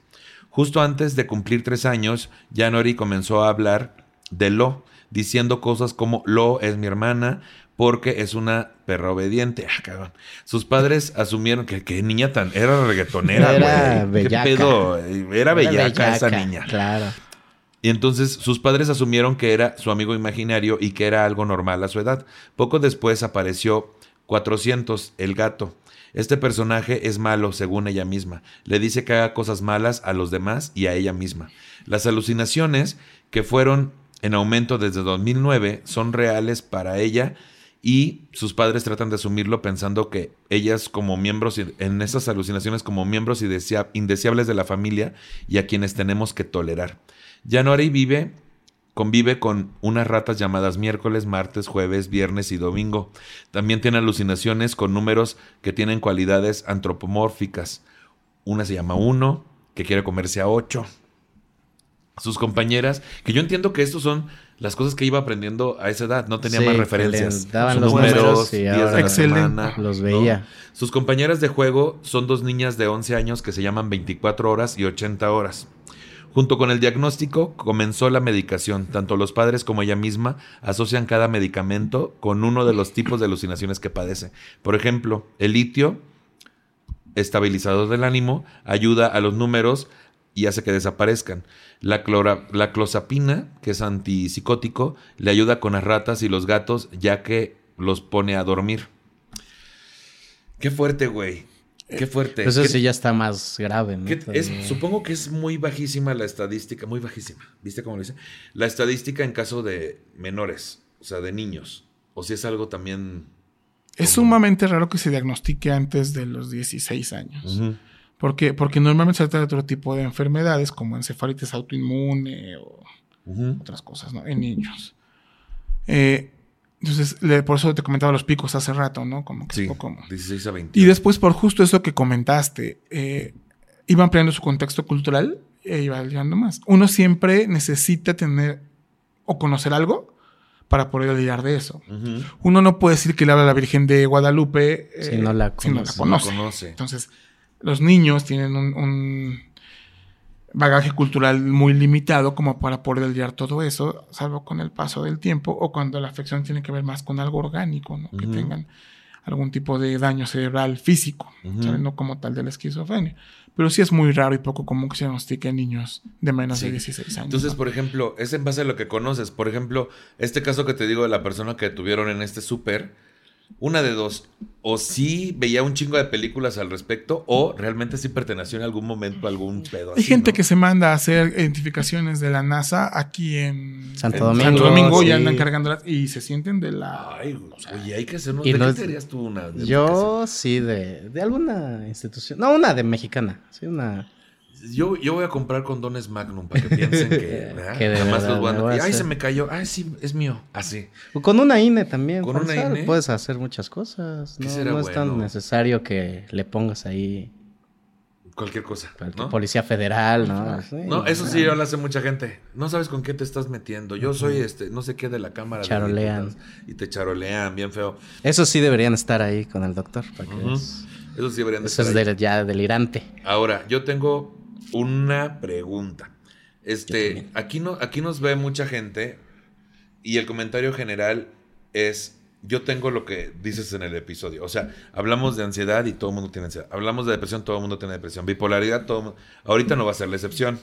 Justo antes de cumplir tres años, January comenzó a hablar de Lo, diciendo cosas como Lo es mi hermana porque es una perra obediente. Ah, cabrón. Sus padres asumieron que niña tan... Era reggaetonera, Era güey. ¿Qué bellaca. pedo? Era bellaca esa niña. Claro. Y entonces sus padres asumieron que era su amigo imaginario y que era algo normal a su edad. Poco después apareció 400, el gato. Este personaje es malo, según ella misma. Le dice que haga cosas malas a los demás y a ella misma. Las alucinaciones, que fueron en aumento desde 2009, son reales para ella y sus padres tratan de asumirlo pensando que ellas como miembros, en esas alucinaciones como miembros indesea- indeseables de la familia y a quienes tenemos que tolerar. January vive, convive con unas ratas llamadas miércoles, martes, jueves, viernes y domingo. También tiene alucinaciones con números que tienen cualidades antropomórficas. Una se llama uno, que quiere comerse a ocho. Sus compañeras, que yo entiendo que estos son las cosas que iba aprendiendo a esa edad, no tenía Sí, más referencias. daban Sus los números y días de ahora- la Excelente. semana, Los ¿no? veía. Sus compañeras de juego son dos niñas de 11 años que se llaman 24 horas y 80 horas. Junto con el diagnóstico comenzó la medicación. Tanto los padres como ella misma asocian cada medicamento con uno de los tipos de alucinaciones que padece. Por ejemplo, el litio, estabilizador del ánimo, ayuda a los números y hace que desaparezcan. La, clozapina, que es antipsicótico, le ayuda con las ratas y los gatos ya que los pone a dormir. Qué fuerte, güey. Qué fuerte. Eso Qué- sí ya está más grave, ¿no? es- supongo que es muy bajísima la estadística, muy bajísima. ¿Viste cómo lo dice? La estadística en caso de menores, o sea, de niños. O si es algo también. Es Como- sumamente raro que se diagnostique antes de los 16 años. Ujú. ¿Por qué? Porque normalmente se trata de otro tipo de enfermedades como encefalitis autoinmune o otras cosas, ¿no? En niños. Eh, entonces, le- por eso te comentaba los picos hace rato, ¿no? Como que Sí, poco... 16 a 20. Y después, por justo eso que comentaste, eh, iba ampliando su contexto cultural e iba llegando más. Uno siempre necesita tener o conocer algo para poder lidiar de eso. Uno no puede decir que le habla a la Virgen de Guadalupe eh, Si no la si no la conoce. conoce. conoce. Entonces, los niños tienen un, un bagaje cultural muy limitado como para poder lidiar todo eso, salvo con el paso del tiempo o cuando la afección tiene que ver más con algo orgánico, ¿no? que tengan algún tipo de daño cerebral físico, no como tal de la esquizofrenia. Pero sí es muy raro y poco común que se diagnostique en niños de menos Sí. de 16 años. Entonces, ¿no? por ejemplo, es en base a lo que conoces. Por ejemplo, este caso que te digo de la persona que tuvieron en este súper, una de dos. O sí veía un chingo de películas al respecto, o realmente sí perteneció en algún momento a algún pedo. Hay así, gente ¿no? que se manda a hacer identificaciones de la NASA aquí en Santo en Domingo, Santo Domingo y andan cargándolas y se sienten de la. Ay, oye, hay que hacer unos. Y ¿De no qué serías tú una? de Yo sí, de, de alguna institución. No, una de mexicana. Sí, una. Yo, yo voy a comprar condones Magnum para que piensen que. Que Nada más los a a Ay, se me cayó. Ay, sí, es mío. Así. O Con una INE también. ¿Con una INE? Puedes hacer muchas cosas. ¿Qué No, será no es tan necesario que le pongas ahí Cualquier cosa. Policía Federal, ¿no? Sí, No, eso sí, ah. yo lo hace mucha gente. No sabes con qué te estás metiendo. Yo soy este, no sé qué de la cámara. Charolean. Y te charolean, bien feo. Eso sí deberían estar ahí con el doctor. Para que Ujú. veas. Eso sí deberían de Eso estar es ahí. de- ya delirante. Ahora, yo tengo una pregunta. Este, aquí no, aquí nos ve mucha gente y el comentario general es yo tengo lo que dices en el episodio. O sea, hablamos de ansiedad y todo el mundo tiene ansiedad. Hablamos de depresión, todo el mundo tiene depresión. Bipolaridad, todo el mundo. Ahorita no va a ser la excepción.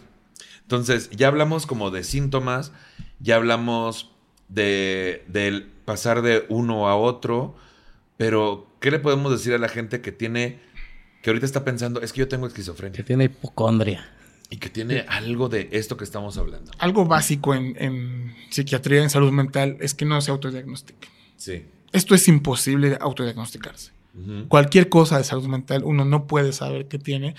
Entonces, ya hablamos como de síntomas, ya hablamos de del pasar de uno a otro, pero ¿qué le podemos decir a la gente que tiene que ahorita está pensando, es que yo tengo Que esquizofrenia tiene hipocondria. y que tiene algo de esto que estamos hablando? Algo básico en, en psiquiatría, en salud mental, es que no se autodiagnostiquen. Sí. Esto es imposible de autodiagnosticarse. Cualquier cosa de salud mental uno no puede saber qué tiene,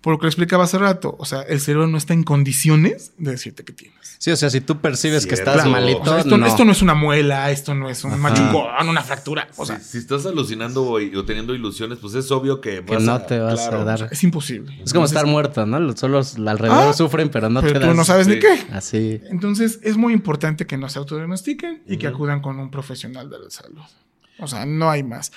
por lo que lo explicaba hace rato. O sea, el cerebro no está en condiciones de decirte qué tienes. Sí, o sea, si tú percibes que estás Claro. malito, O sea, esto, no. esto no es una muela, esto no es un Ajá. machucón, una fractura. O sea, si, si estás alucinando o, o teniendo ilusiones, pues es obvio que, Que vas no a- te vas claro. a dar. es imposible. Es como Entonces, estar muerto, ¿no? Solo los alrededor Ah, sufren, pero no pero te tú das. no sabes sí. ni qué. Así. Entonces, es muy importante que no se autodiagnostiquen y que acudan con un profesional de la salud. O sea, no hay más.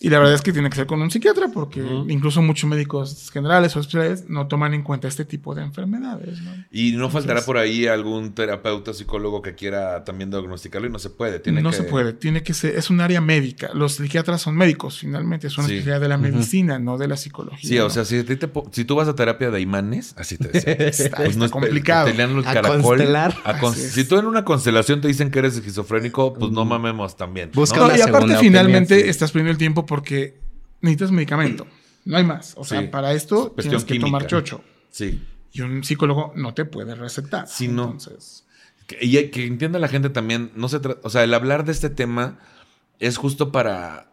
Y la verdad es que tiene que ser con un psiquiatra porque incluso muchos médicos generales o especiales no toman en cuenta este tipo de enfermedades. ¿no? Y no faltará por ahí algún terapeuta, psicólogo que quiera también diagnosticarlo y no se puede. Tiene no que- se puede, tiene que ser, es un área médica. Los psiquiatras son médicos, finalmente, es una Sí. especialidad de la medicina, no de la psicología. Sí, o sea, si, a ti te po- si tú vas a terapia de imanes, así te decía. está, Pues está no es complicado. te lean el A caracol. constelar. A con- Así es. si tú en una constelación te dicen que eres esquizofrénico, pues no mamemos también. Busca ¿no? No, una y aparte, finalmente, opinión, sí. estás perdiendo el tiempo porque necesitas medicamento. No hay más. O sea, Sí. para esto tienes que tomar chocho. Sí. Y un psicólogo no te puede recetar. Sí, no. Entonces, Que- Y que entienda la gente también, no se trata, o sea, el hablar de este tema es justo para,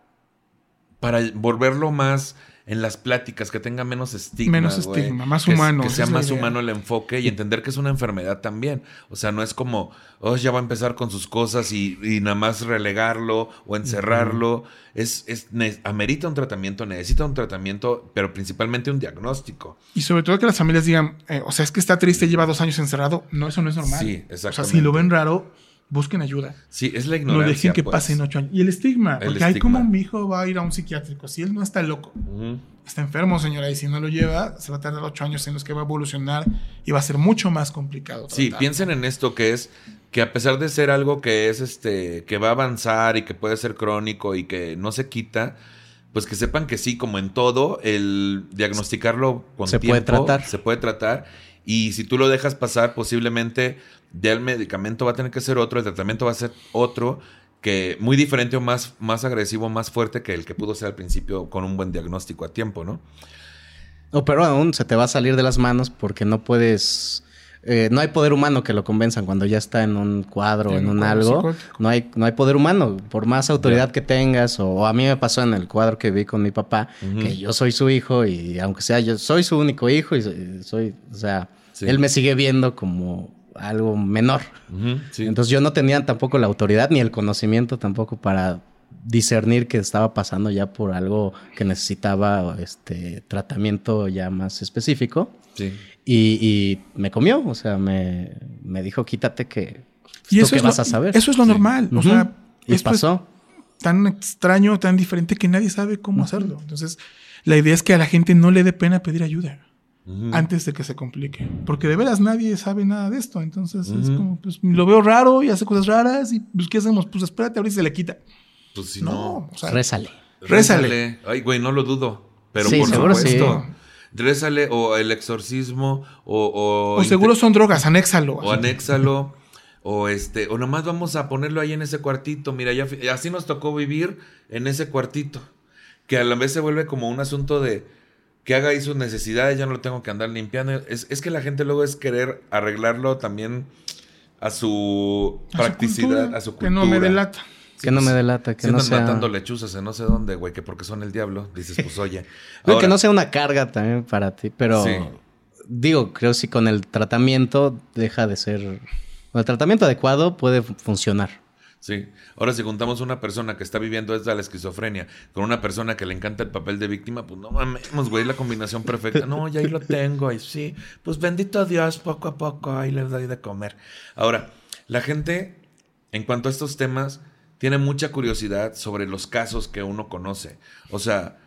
para volverlo más en las pláticas, que tenga menos estigma. Menos estigma, más Que- humano, Que sea más humano el enfoque y entender que es una enfermedad también. O sea, no es como, oh, ya va a empezar con sus cosas y, y nada más relegarlo o encerrarlo. Es, es, amerita un tratamiento, necesita un tratamiento, pero principalmente un diagnóstico. y sobre todo que las familias digan, eh, o sea, es que está triste, lleva dos años encerrado. No, eso no es normal. Sí, O sea, exactamente. si lo ven raro, busquen ayuda. Sí, es la No ignorancia. dejen que pues. pasen ocho años. Y el estigma, El porque hay como mi hijo va a ir a un psiquiátrico. Si él no está loco, está enfermo, señora, y si no lo lleva, se va a tardar ocho años en los que va a evolucionar y va a ser mucho más complicado. Sí, piensen en esto que es que a pesar de ser algo que es este que va a avanzar y que puede ser crónico y que no se quita, pues que sepan que sí, como en todo, el diagnosticarlo con Se tiempo puede tratar. se puede tratar y si tú lo dejas pasar, posiblemente ya el medicamento va a tener que ser otro, el tratamiento va a ser otro que muy diferente o más, más agresivo, más fuerte que el que pudo ser al principio con un buen diagnóstico a tiempo, ¿no? O pero aún se te va a salir de las manos porque no puedes. eh, no hay poder humano que lo convenzan cuando ya está en un cuadro, En en un algo. psicótico. No hay, no hay poder humano. Por más autoridad que tengas, o, o a mí me pasó en el cuadro que vi con mi papá, que yo soy su hijo y aunque sea yo soy su único hijo y soy, soy- o sea, Sí. él me sigue viendo como algo menor. Sí. Entonces yo no tenía tampoco la autoridad ni el conocimiento tampoco para discernir que estaba pasando ya por algo que necesitaba este tratamiento ya más específico sí. y, y me comió, o sea, me, me dijo quítate que Y ¿tú eso qué es vas lo, a saber. Eso es lo normal. O Ujú. sea, y esto es pasó. tan extraño, tan diferente que nadie sabe cómo hacerlo. Entonces, la idea es que a la gente no le dé pena pedir ayuda Antes de que se complique. Porque de veras nadie sabe nada de esto. Entonces, es como, pues lo veo raro y hace cosas raras. Y pues, ¿qué hacemos? Pues espérate, ahorita se le quita. Pues si no, no. o sea, Rézale. Rézale. Ay, güey, no lo dudo. Pero Sí, por seguro supuesto. sí. Rézale o el exorcismo o... O, o seguro son drogas, anéxalo. O anéxalo. O este, o nomás vamos a ponerlo ahí en ese cuartito. Mira, ya así nos tocó vivir en ese cuartito. Que a la vez se vuelve como un asunto de que haga ahí sus necesidades, ya no lo tengo que andar limpiando. Es, es que la gente luego es querer arreglarlo también a su A su practicidad, cultura, a su Que cultura. no me delata. Que no me delata, que si no andan sea... matando lechuzas en no sé dónde, güey, que porque son el diablo. Dices, pues oye. Que no sea una carga también para ti, pero Sí. digo, creo que si con el tratamiento deja de ser... Con el tratamiento adecuado puede fu- funcionar. Sí. Ahora, si juntamos una persona que está viviendo esta la esquizofrenia con una persona que le encanta el papel de víctima, pues no mamemos, güey, la combinación perfecta. No, ya ahí lo tengo, y sí. Pues bendito Dios, poco a poco, ahí les doy de comer. Ahora, la gente, en cuanto a estos temas, tiene mucha curiosidad sobre los casos que uno conoce. O sea,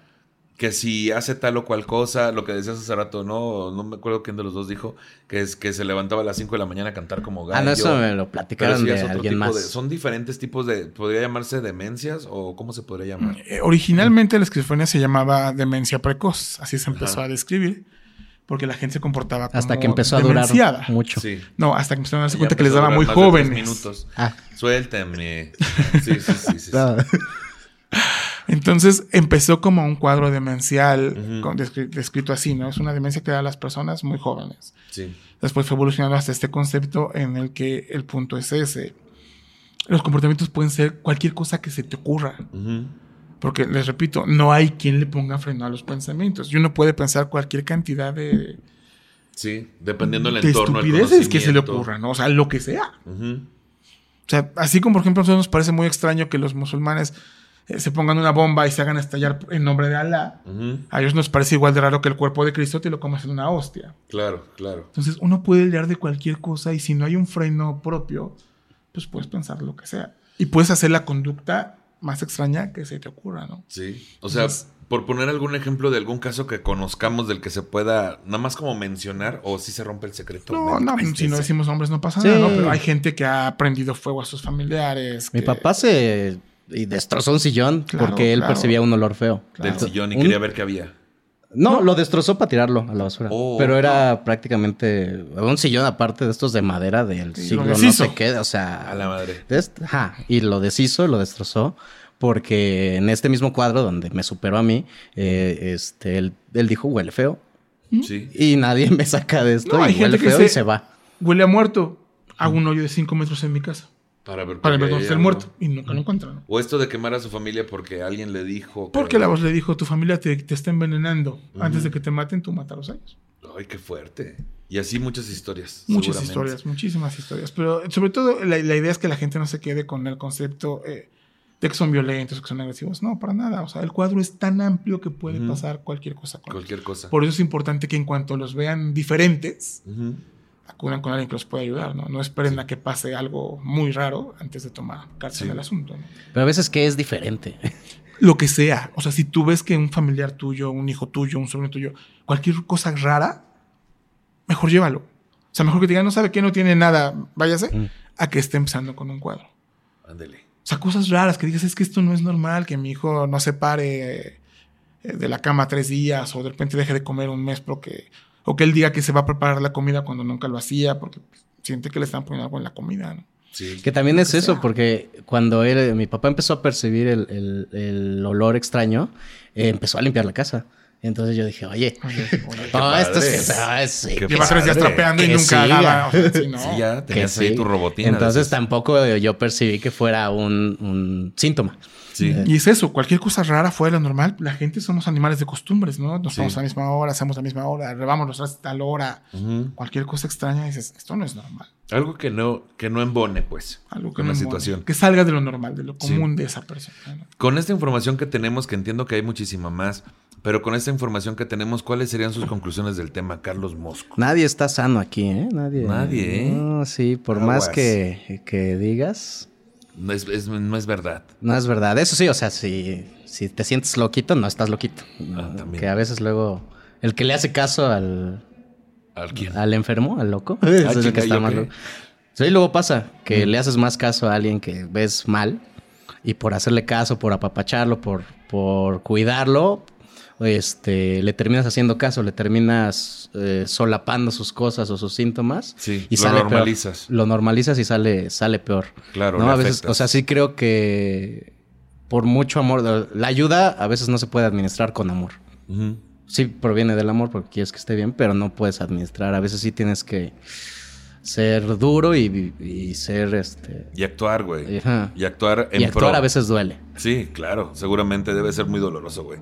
que si hace tal o cual cosa, lo que decías hace rato, no, no me acuerdo quién de los dos dijo, que es que se levantaba a las 5 de la mañana a cantar como gallo. Ah, no, eso me lo platicaron de alguien más. de- son diferentes tipos de. ¿Podría llamarse demencias o cómo se podría llamar? Eh, originalmente la esquizofrenia se llamaba demencia precoz, así se empezó Ajá. a describir, porque la gente se comportaba como Hasta que empezó a durar demenciada. mucho. Sí. No, hasta que empezaron a darse cuenta que les daba durar muy jóvenes. minutos. Ah. Suéltame. Sí, sí, sí. sí, sí. Entonces empezó como un cuadro demencial con- descrito así, ¿no? Es una demencia que da a las personas muy jóvenes. Sí. Después fue evolucionando hasta este concepto en el que el punto es ese. Los comportamientos pueden ser cualquier cosa que se te ocurra. Porque les repito, no hay quien le ponga freno a los pensamientos. Y uno puede pensar cualquier cantidad de, Sí, dependiendo del de entorno. el estupideces que se le ocurran, ¿no? O sea, lo que sea. O sea, así como por ejemplo a nosotros nos parece muy extraño que los musulmanes eh, se pongan una bomba y se hagan estallar en nombre de Alá. Ujú. A ellos nos parece igual de raro que el cuerpo de Cristo te lo comas en una hostia. Claro, claro. Entonces uno puede lidiar de cualquier cosa y si no hay un freno propio, pues puedes pensar lo que sea. Y puedes hacer la conducta más extraña que se te ocurra, ¿no? Sí. O sea, Entonces- por poner algún ejemplo de algún caso que conozcamos del que se pueda, nada más como mencionar, o si se rompe el secreto. No, no, si no decimos nombres no pasa Sí. nada, ¿no? Pero hay gente que ha prendido fuego a sus familiares. Mi que- papá se... Y destrozó un sillón Claro, porque él claro. percibía un olor feo. Del sillón y Un- quería ver qué había. No, lo destrozó para tirarlo a la basura. Oh, Pero era prácticamente un sillón aparte de estos de madera del siglo lo no sé qué, o sea, A la madre. ajá, y lo deshizo, lo destrozó porque en este mismo cuadro donde me superó a mí, eh, este, él, él dijo huele feo Sí. y nadie me saca de esto No, y huele feo se- y se va. Huele a muerto. Hago un hoyo de 5 metros en mi casa Para ver, para ver dónde está el muerto. Y nunca lo encuentran. O esto de quemar a su familia porque alguien le dijo. que- Porque la voz le dijo, tu familia te, te está envenenando. Antes de que te maten, tú mátalos a ellos. Ay, qué fuerte. Y así muchas historias. Muchas historias, muchísimas historias. Pero sobre todo la, la idea es que la gente no se quede con el concepto eh, de que son violentos, que son agresivos. No, para nada. O sea, el cuadro es tan amplio que puede pasar cualquier cosa con. Cualquier cosa. Por eso es importante que en cuanto los vean diferentes, Ujú. Acudan con alguien que los pueda ayudar. No, no esperen a que pase algo muy raro antes de tomar cartas Sí. en el asunto. ¿no? Pero a veces que es diferente. Lo que sea. O sea, si tú ves que un familiar tuyo, un hijo tuyo, un sobrino tuyo, cualquier cosa rara, mejor llévalo. O sea, mejor que te digan, no sabe que no tiene nada, váyase, Mm. a que esté empezando con un cuadro. Ándele. O sea, cosas raras que digas, es que esto no es normal, que mi hijo no se pare eh, de la cama tres días o de repente deje de comer un mes porque, o que él diga que se va a preparar la comida cuando nunca lo hacía porque siente que le están poniendo algo en la comida, ¿no? Sí. Que también es que eso, sea. porque cuando él, mi papá empezó a percibir el, el- el olor extraño, eh, empezó a limpiar la casa. Entonces yo dije, oye, Oye, oye, no, esto es ah, sí, Qué que Lleva tres días trapeando y nunca haga. O sea, sí, no. Sí, ya tenías ahí sí. tu robotina. Entonces tampoco yo percibí que fuera un, un síntoma. Sí. Y es eso, cualquier cosa rara fuera de lo normal, la gente somos animales de costumbres, ¿no? Nos Sí. vamos a la misma hora, hacemos a la misma hora, los trastes a tal hora. Ujú. Cualquier cosa extraña dices, esto no es normal. Algo que no, que no embone, pues. Algo que no embone, situación. Que salga de lo normal, de lo Sí. común de esa persona. ¿no? Con esta información que tenemos, que entiendo que hay muchísima más, pero con esta información que tenemos, ¿cuáles serían sus conclusiones del tema, Carlos Mosco? Nadie está sano aquí, ¿eh? Nadie. Nadie, ¿eh? No, sí, por Aguas. más que, que digas, No es, es- no es verdad. no es verdad. Eso sí, o sea, si, si te sientes loquito, no estás loquito. Ah, también. Que a veces luego el que le hace caso al, ¿Al quién? al enfermo, al loco, ese es el que está loco. Sí, luego pasa que Mm. le haces más caso a alguien que ves mal y por hacerle caso, por apapacharlo, por, por cuidarlo, este, le terminas haciendo caso, le terminas eh, solapando sus cosas o sus síntomas. Sí, y lo sale peor. normalizas. Lo normalizas y sale, sale peor. Claro, ¿no? A veces, afectas. o sea, sí creo que por mucho amor, la ayuda a veces no se puede administrar con amor. Sí proviene del amor porque quieres que esté bien, pero no puedes administrar. A veces sí tienes que ser duro y, y ser este. Y actuar, güey. Y actuar en Y actuar pro. a veces duele. Sí, claro, seguramente debe ser muy doloroso, güey.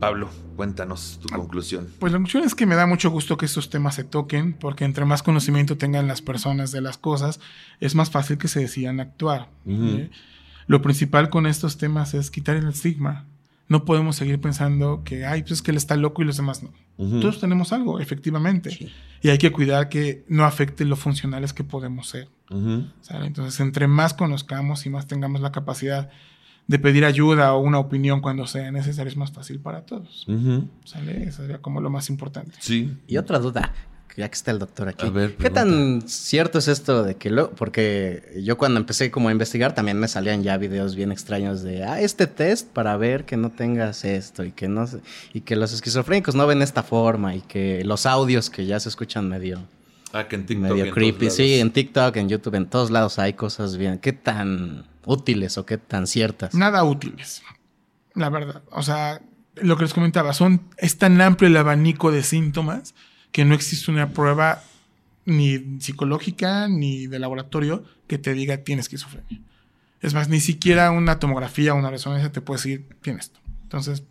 Pablo, cuéntanos tu conclusión. Pues la conclusión es que me da mucho gusto que estos temas se toquen, porque entre más conocimiento tengan las personas de las cosas, es más fácil que se decidan actuar. Ujú. ¿eh? Lo principal con estos temas es quitar el estigma. No podemos seguir pensando que, ay, pues es que él está loco y los demás no. Ujú. Todos tenemos algo, efectivamente. Y hay que cuidar que no afecte lo funcionales que podemos ser. Ujú. ¿sale? Entonces, entre más conozcamos y más tengamos la capacidad de pedir ayuda o una opinión cuando sea necesario, es más fácil para todos. ¿Sale? Eso sería como lo más importante. Sí. Y otra duda, ya que está el doctor aquí. A ver, ¿Qué tan cierto es esto de que lo, porque yo cuando empecé como a investigar también me salían ya videos bien extraños de, ah, este test para ver que no tengas esto y que no se- y que los esquizofrénicos no ven esta forma y que los audios que ya se escuchan medio Ah, que en TikTok. medio en creepy. todos Sí, en TikTok, en YouTube, en todos lados hay cosas bien. ¿Qué tan útiles o qué tan ciertas? Nada útiles, la verdad. O sea, lo que les comentaba, son, es tan amplio el abanico de síntomas que no existe una prueba ni psicológica ni de laboratorio que te diga tienes esquizofrenia. Es más, ni siquiera una tomografía o una resonancia te puede decir tienes esto. Entonces,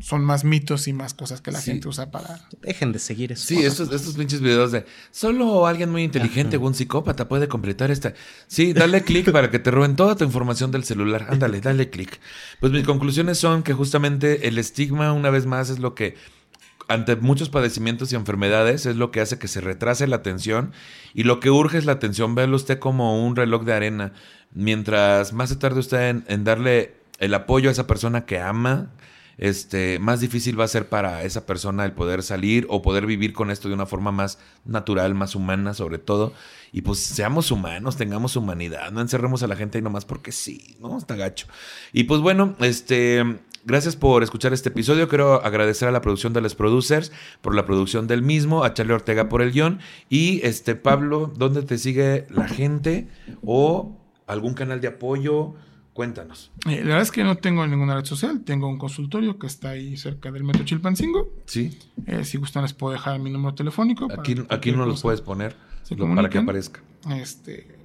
son más mitos y más cosas que la Sí. gente usa para... Dejen de seguir eso. Sí, estos, estos pinches videos de solo alguien muy inteligente o un psicópata puede completar esta. Sí, dale clic para que te roben toda tu información del celular. Ándale, dale clic. Pues mis conclusiones son que justamente el estigma, una vez más, es lo que ante muchos padecimientos y enfermedades es lo que hace que se retrase la atención y lo que urge es la atención. Véalo usted como un reloj de arena. Mientras más se tarde usted en, en darle el apoyo a esa persona que ama, este, más difícil va a ser para esa persona el poder salir o poder vivir con esto de una forma más natural, más humana sobre todo. Y pues seamos humanos, tengamos humanidad, no encerremos a la gente ahí nomás porque sí, ¿no? Está gacho. Y pues bueno, este... Gracias por escuchar este episodio. Quiero agradecer a la producción de los producers por la producción del mismo, a Charlie Ortega por el guion. Y este Pablo, ¿dónde te sigue la gente? ¿O algún canal de apoyo? Cuéntanos. Eh, la verdad es que no tengo ninguna red social. Tengo un consultorio que está ahí cerca del Metro Chilpancingo. Sí. Eh, si gustan les puedo dejar mi número telefónico. Aquí, aquí no los puedes poner para que aparezca. Este,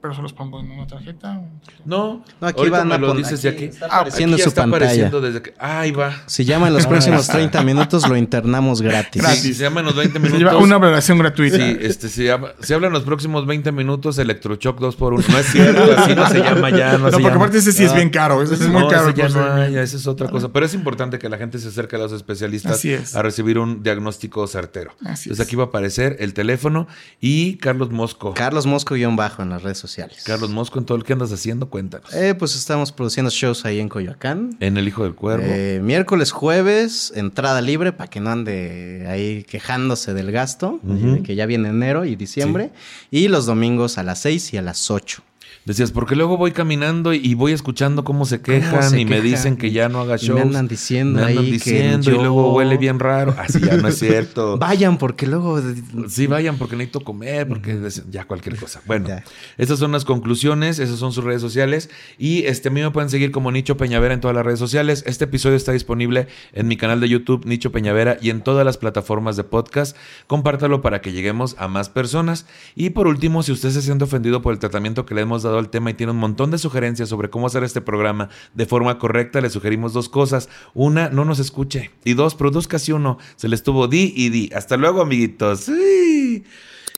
pero se los pongo en una tarjeta. No, No, aquí ahorita van me a lo dices aquí aquí. está Ah, apareciendo aquí en ya su está pantalla. apareciendo desde que. Ahí va. Si llama en los próximos 30 minutos, lo internamos gratis. Sí, si se llama en los 20 Se minutos. lleva una valoración gratuita. Sí, este, se, llama, se habla en los próximos 20 minutos Electrochoc 2x1. No es cierto, así no se llama ya. No, No, se porque llama. aparte ese sí es Ah. bien caro. Ese es muy caro. ese ya el no esa es otra cosa. Pero es importante que la gente se acerque a los especialistas es. a recibir un diagnóstico certero. Así Entonces es. aquí va a aparecer el teléfono y Carlos Mosco. Carlos Mosco guion bajo en las redes sociales. Carlos Mosco, en todo lo que andas haciendo, cuéntanos. Eh, pues estamos produciendo shows ahí en Coyoacán. En El Hijo del Cuervo. Eh, miércoles, jueves, entrada libre para que no ande ahí quejándose del gasto, que ya viene enero y diciembre. Y los domingos a las 6 y a las 8. Decías, porque luego voy caminando y- y voy escuchando cómo se quejan se y me dicen que ya no haga Y shows. me andan diciendo Me andan ahí que diciendo y luego huele bien raro. Así ya no es cierto. Vayan porque luego... Sí, vayan porque necesito comer, porque ya cualquier cosa. Bueno, Ya. estas son las conclusiones, esas son sus redes sociales y este a mí me pueden seguir como Nicho Peñavera en todas las redes sociales. Este episodio está disponible en mi canal de YouTube Nicho Peñavera y en todas las plataformas de podcast. Compártalo para que lleguemos a más personas. Y por último, si usted se siente ofendido por el tratamiento que le hemos dado al tema y tiene un montón de sugerencias sobre cómo hacer este programa de forma correcta, le sugerimos dos cosas. Una, no nos escuche. Y dos, produzca así uno. Se le estuvo di y di. Hasta luego, amiguitos. Sí.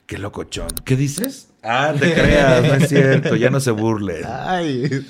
Qué locochón. ¿Qué dices? Ah, te creas, no es cierto. Ya no se burlen. Ay.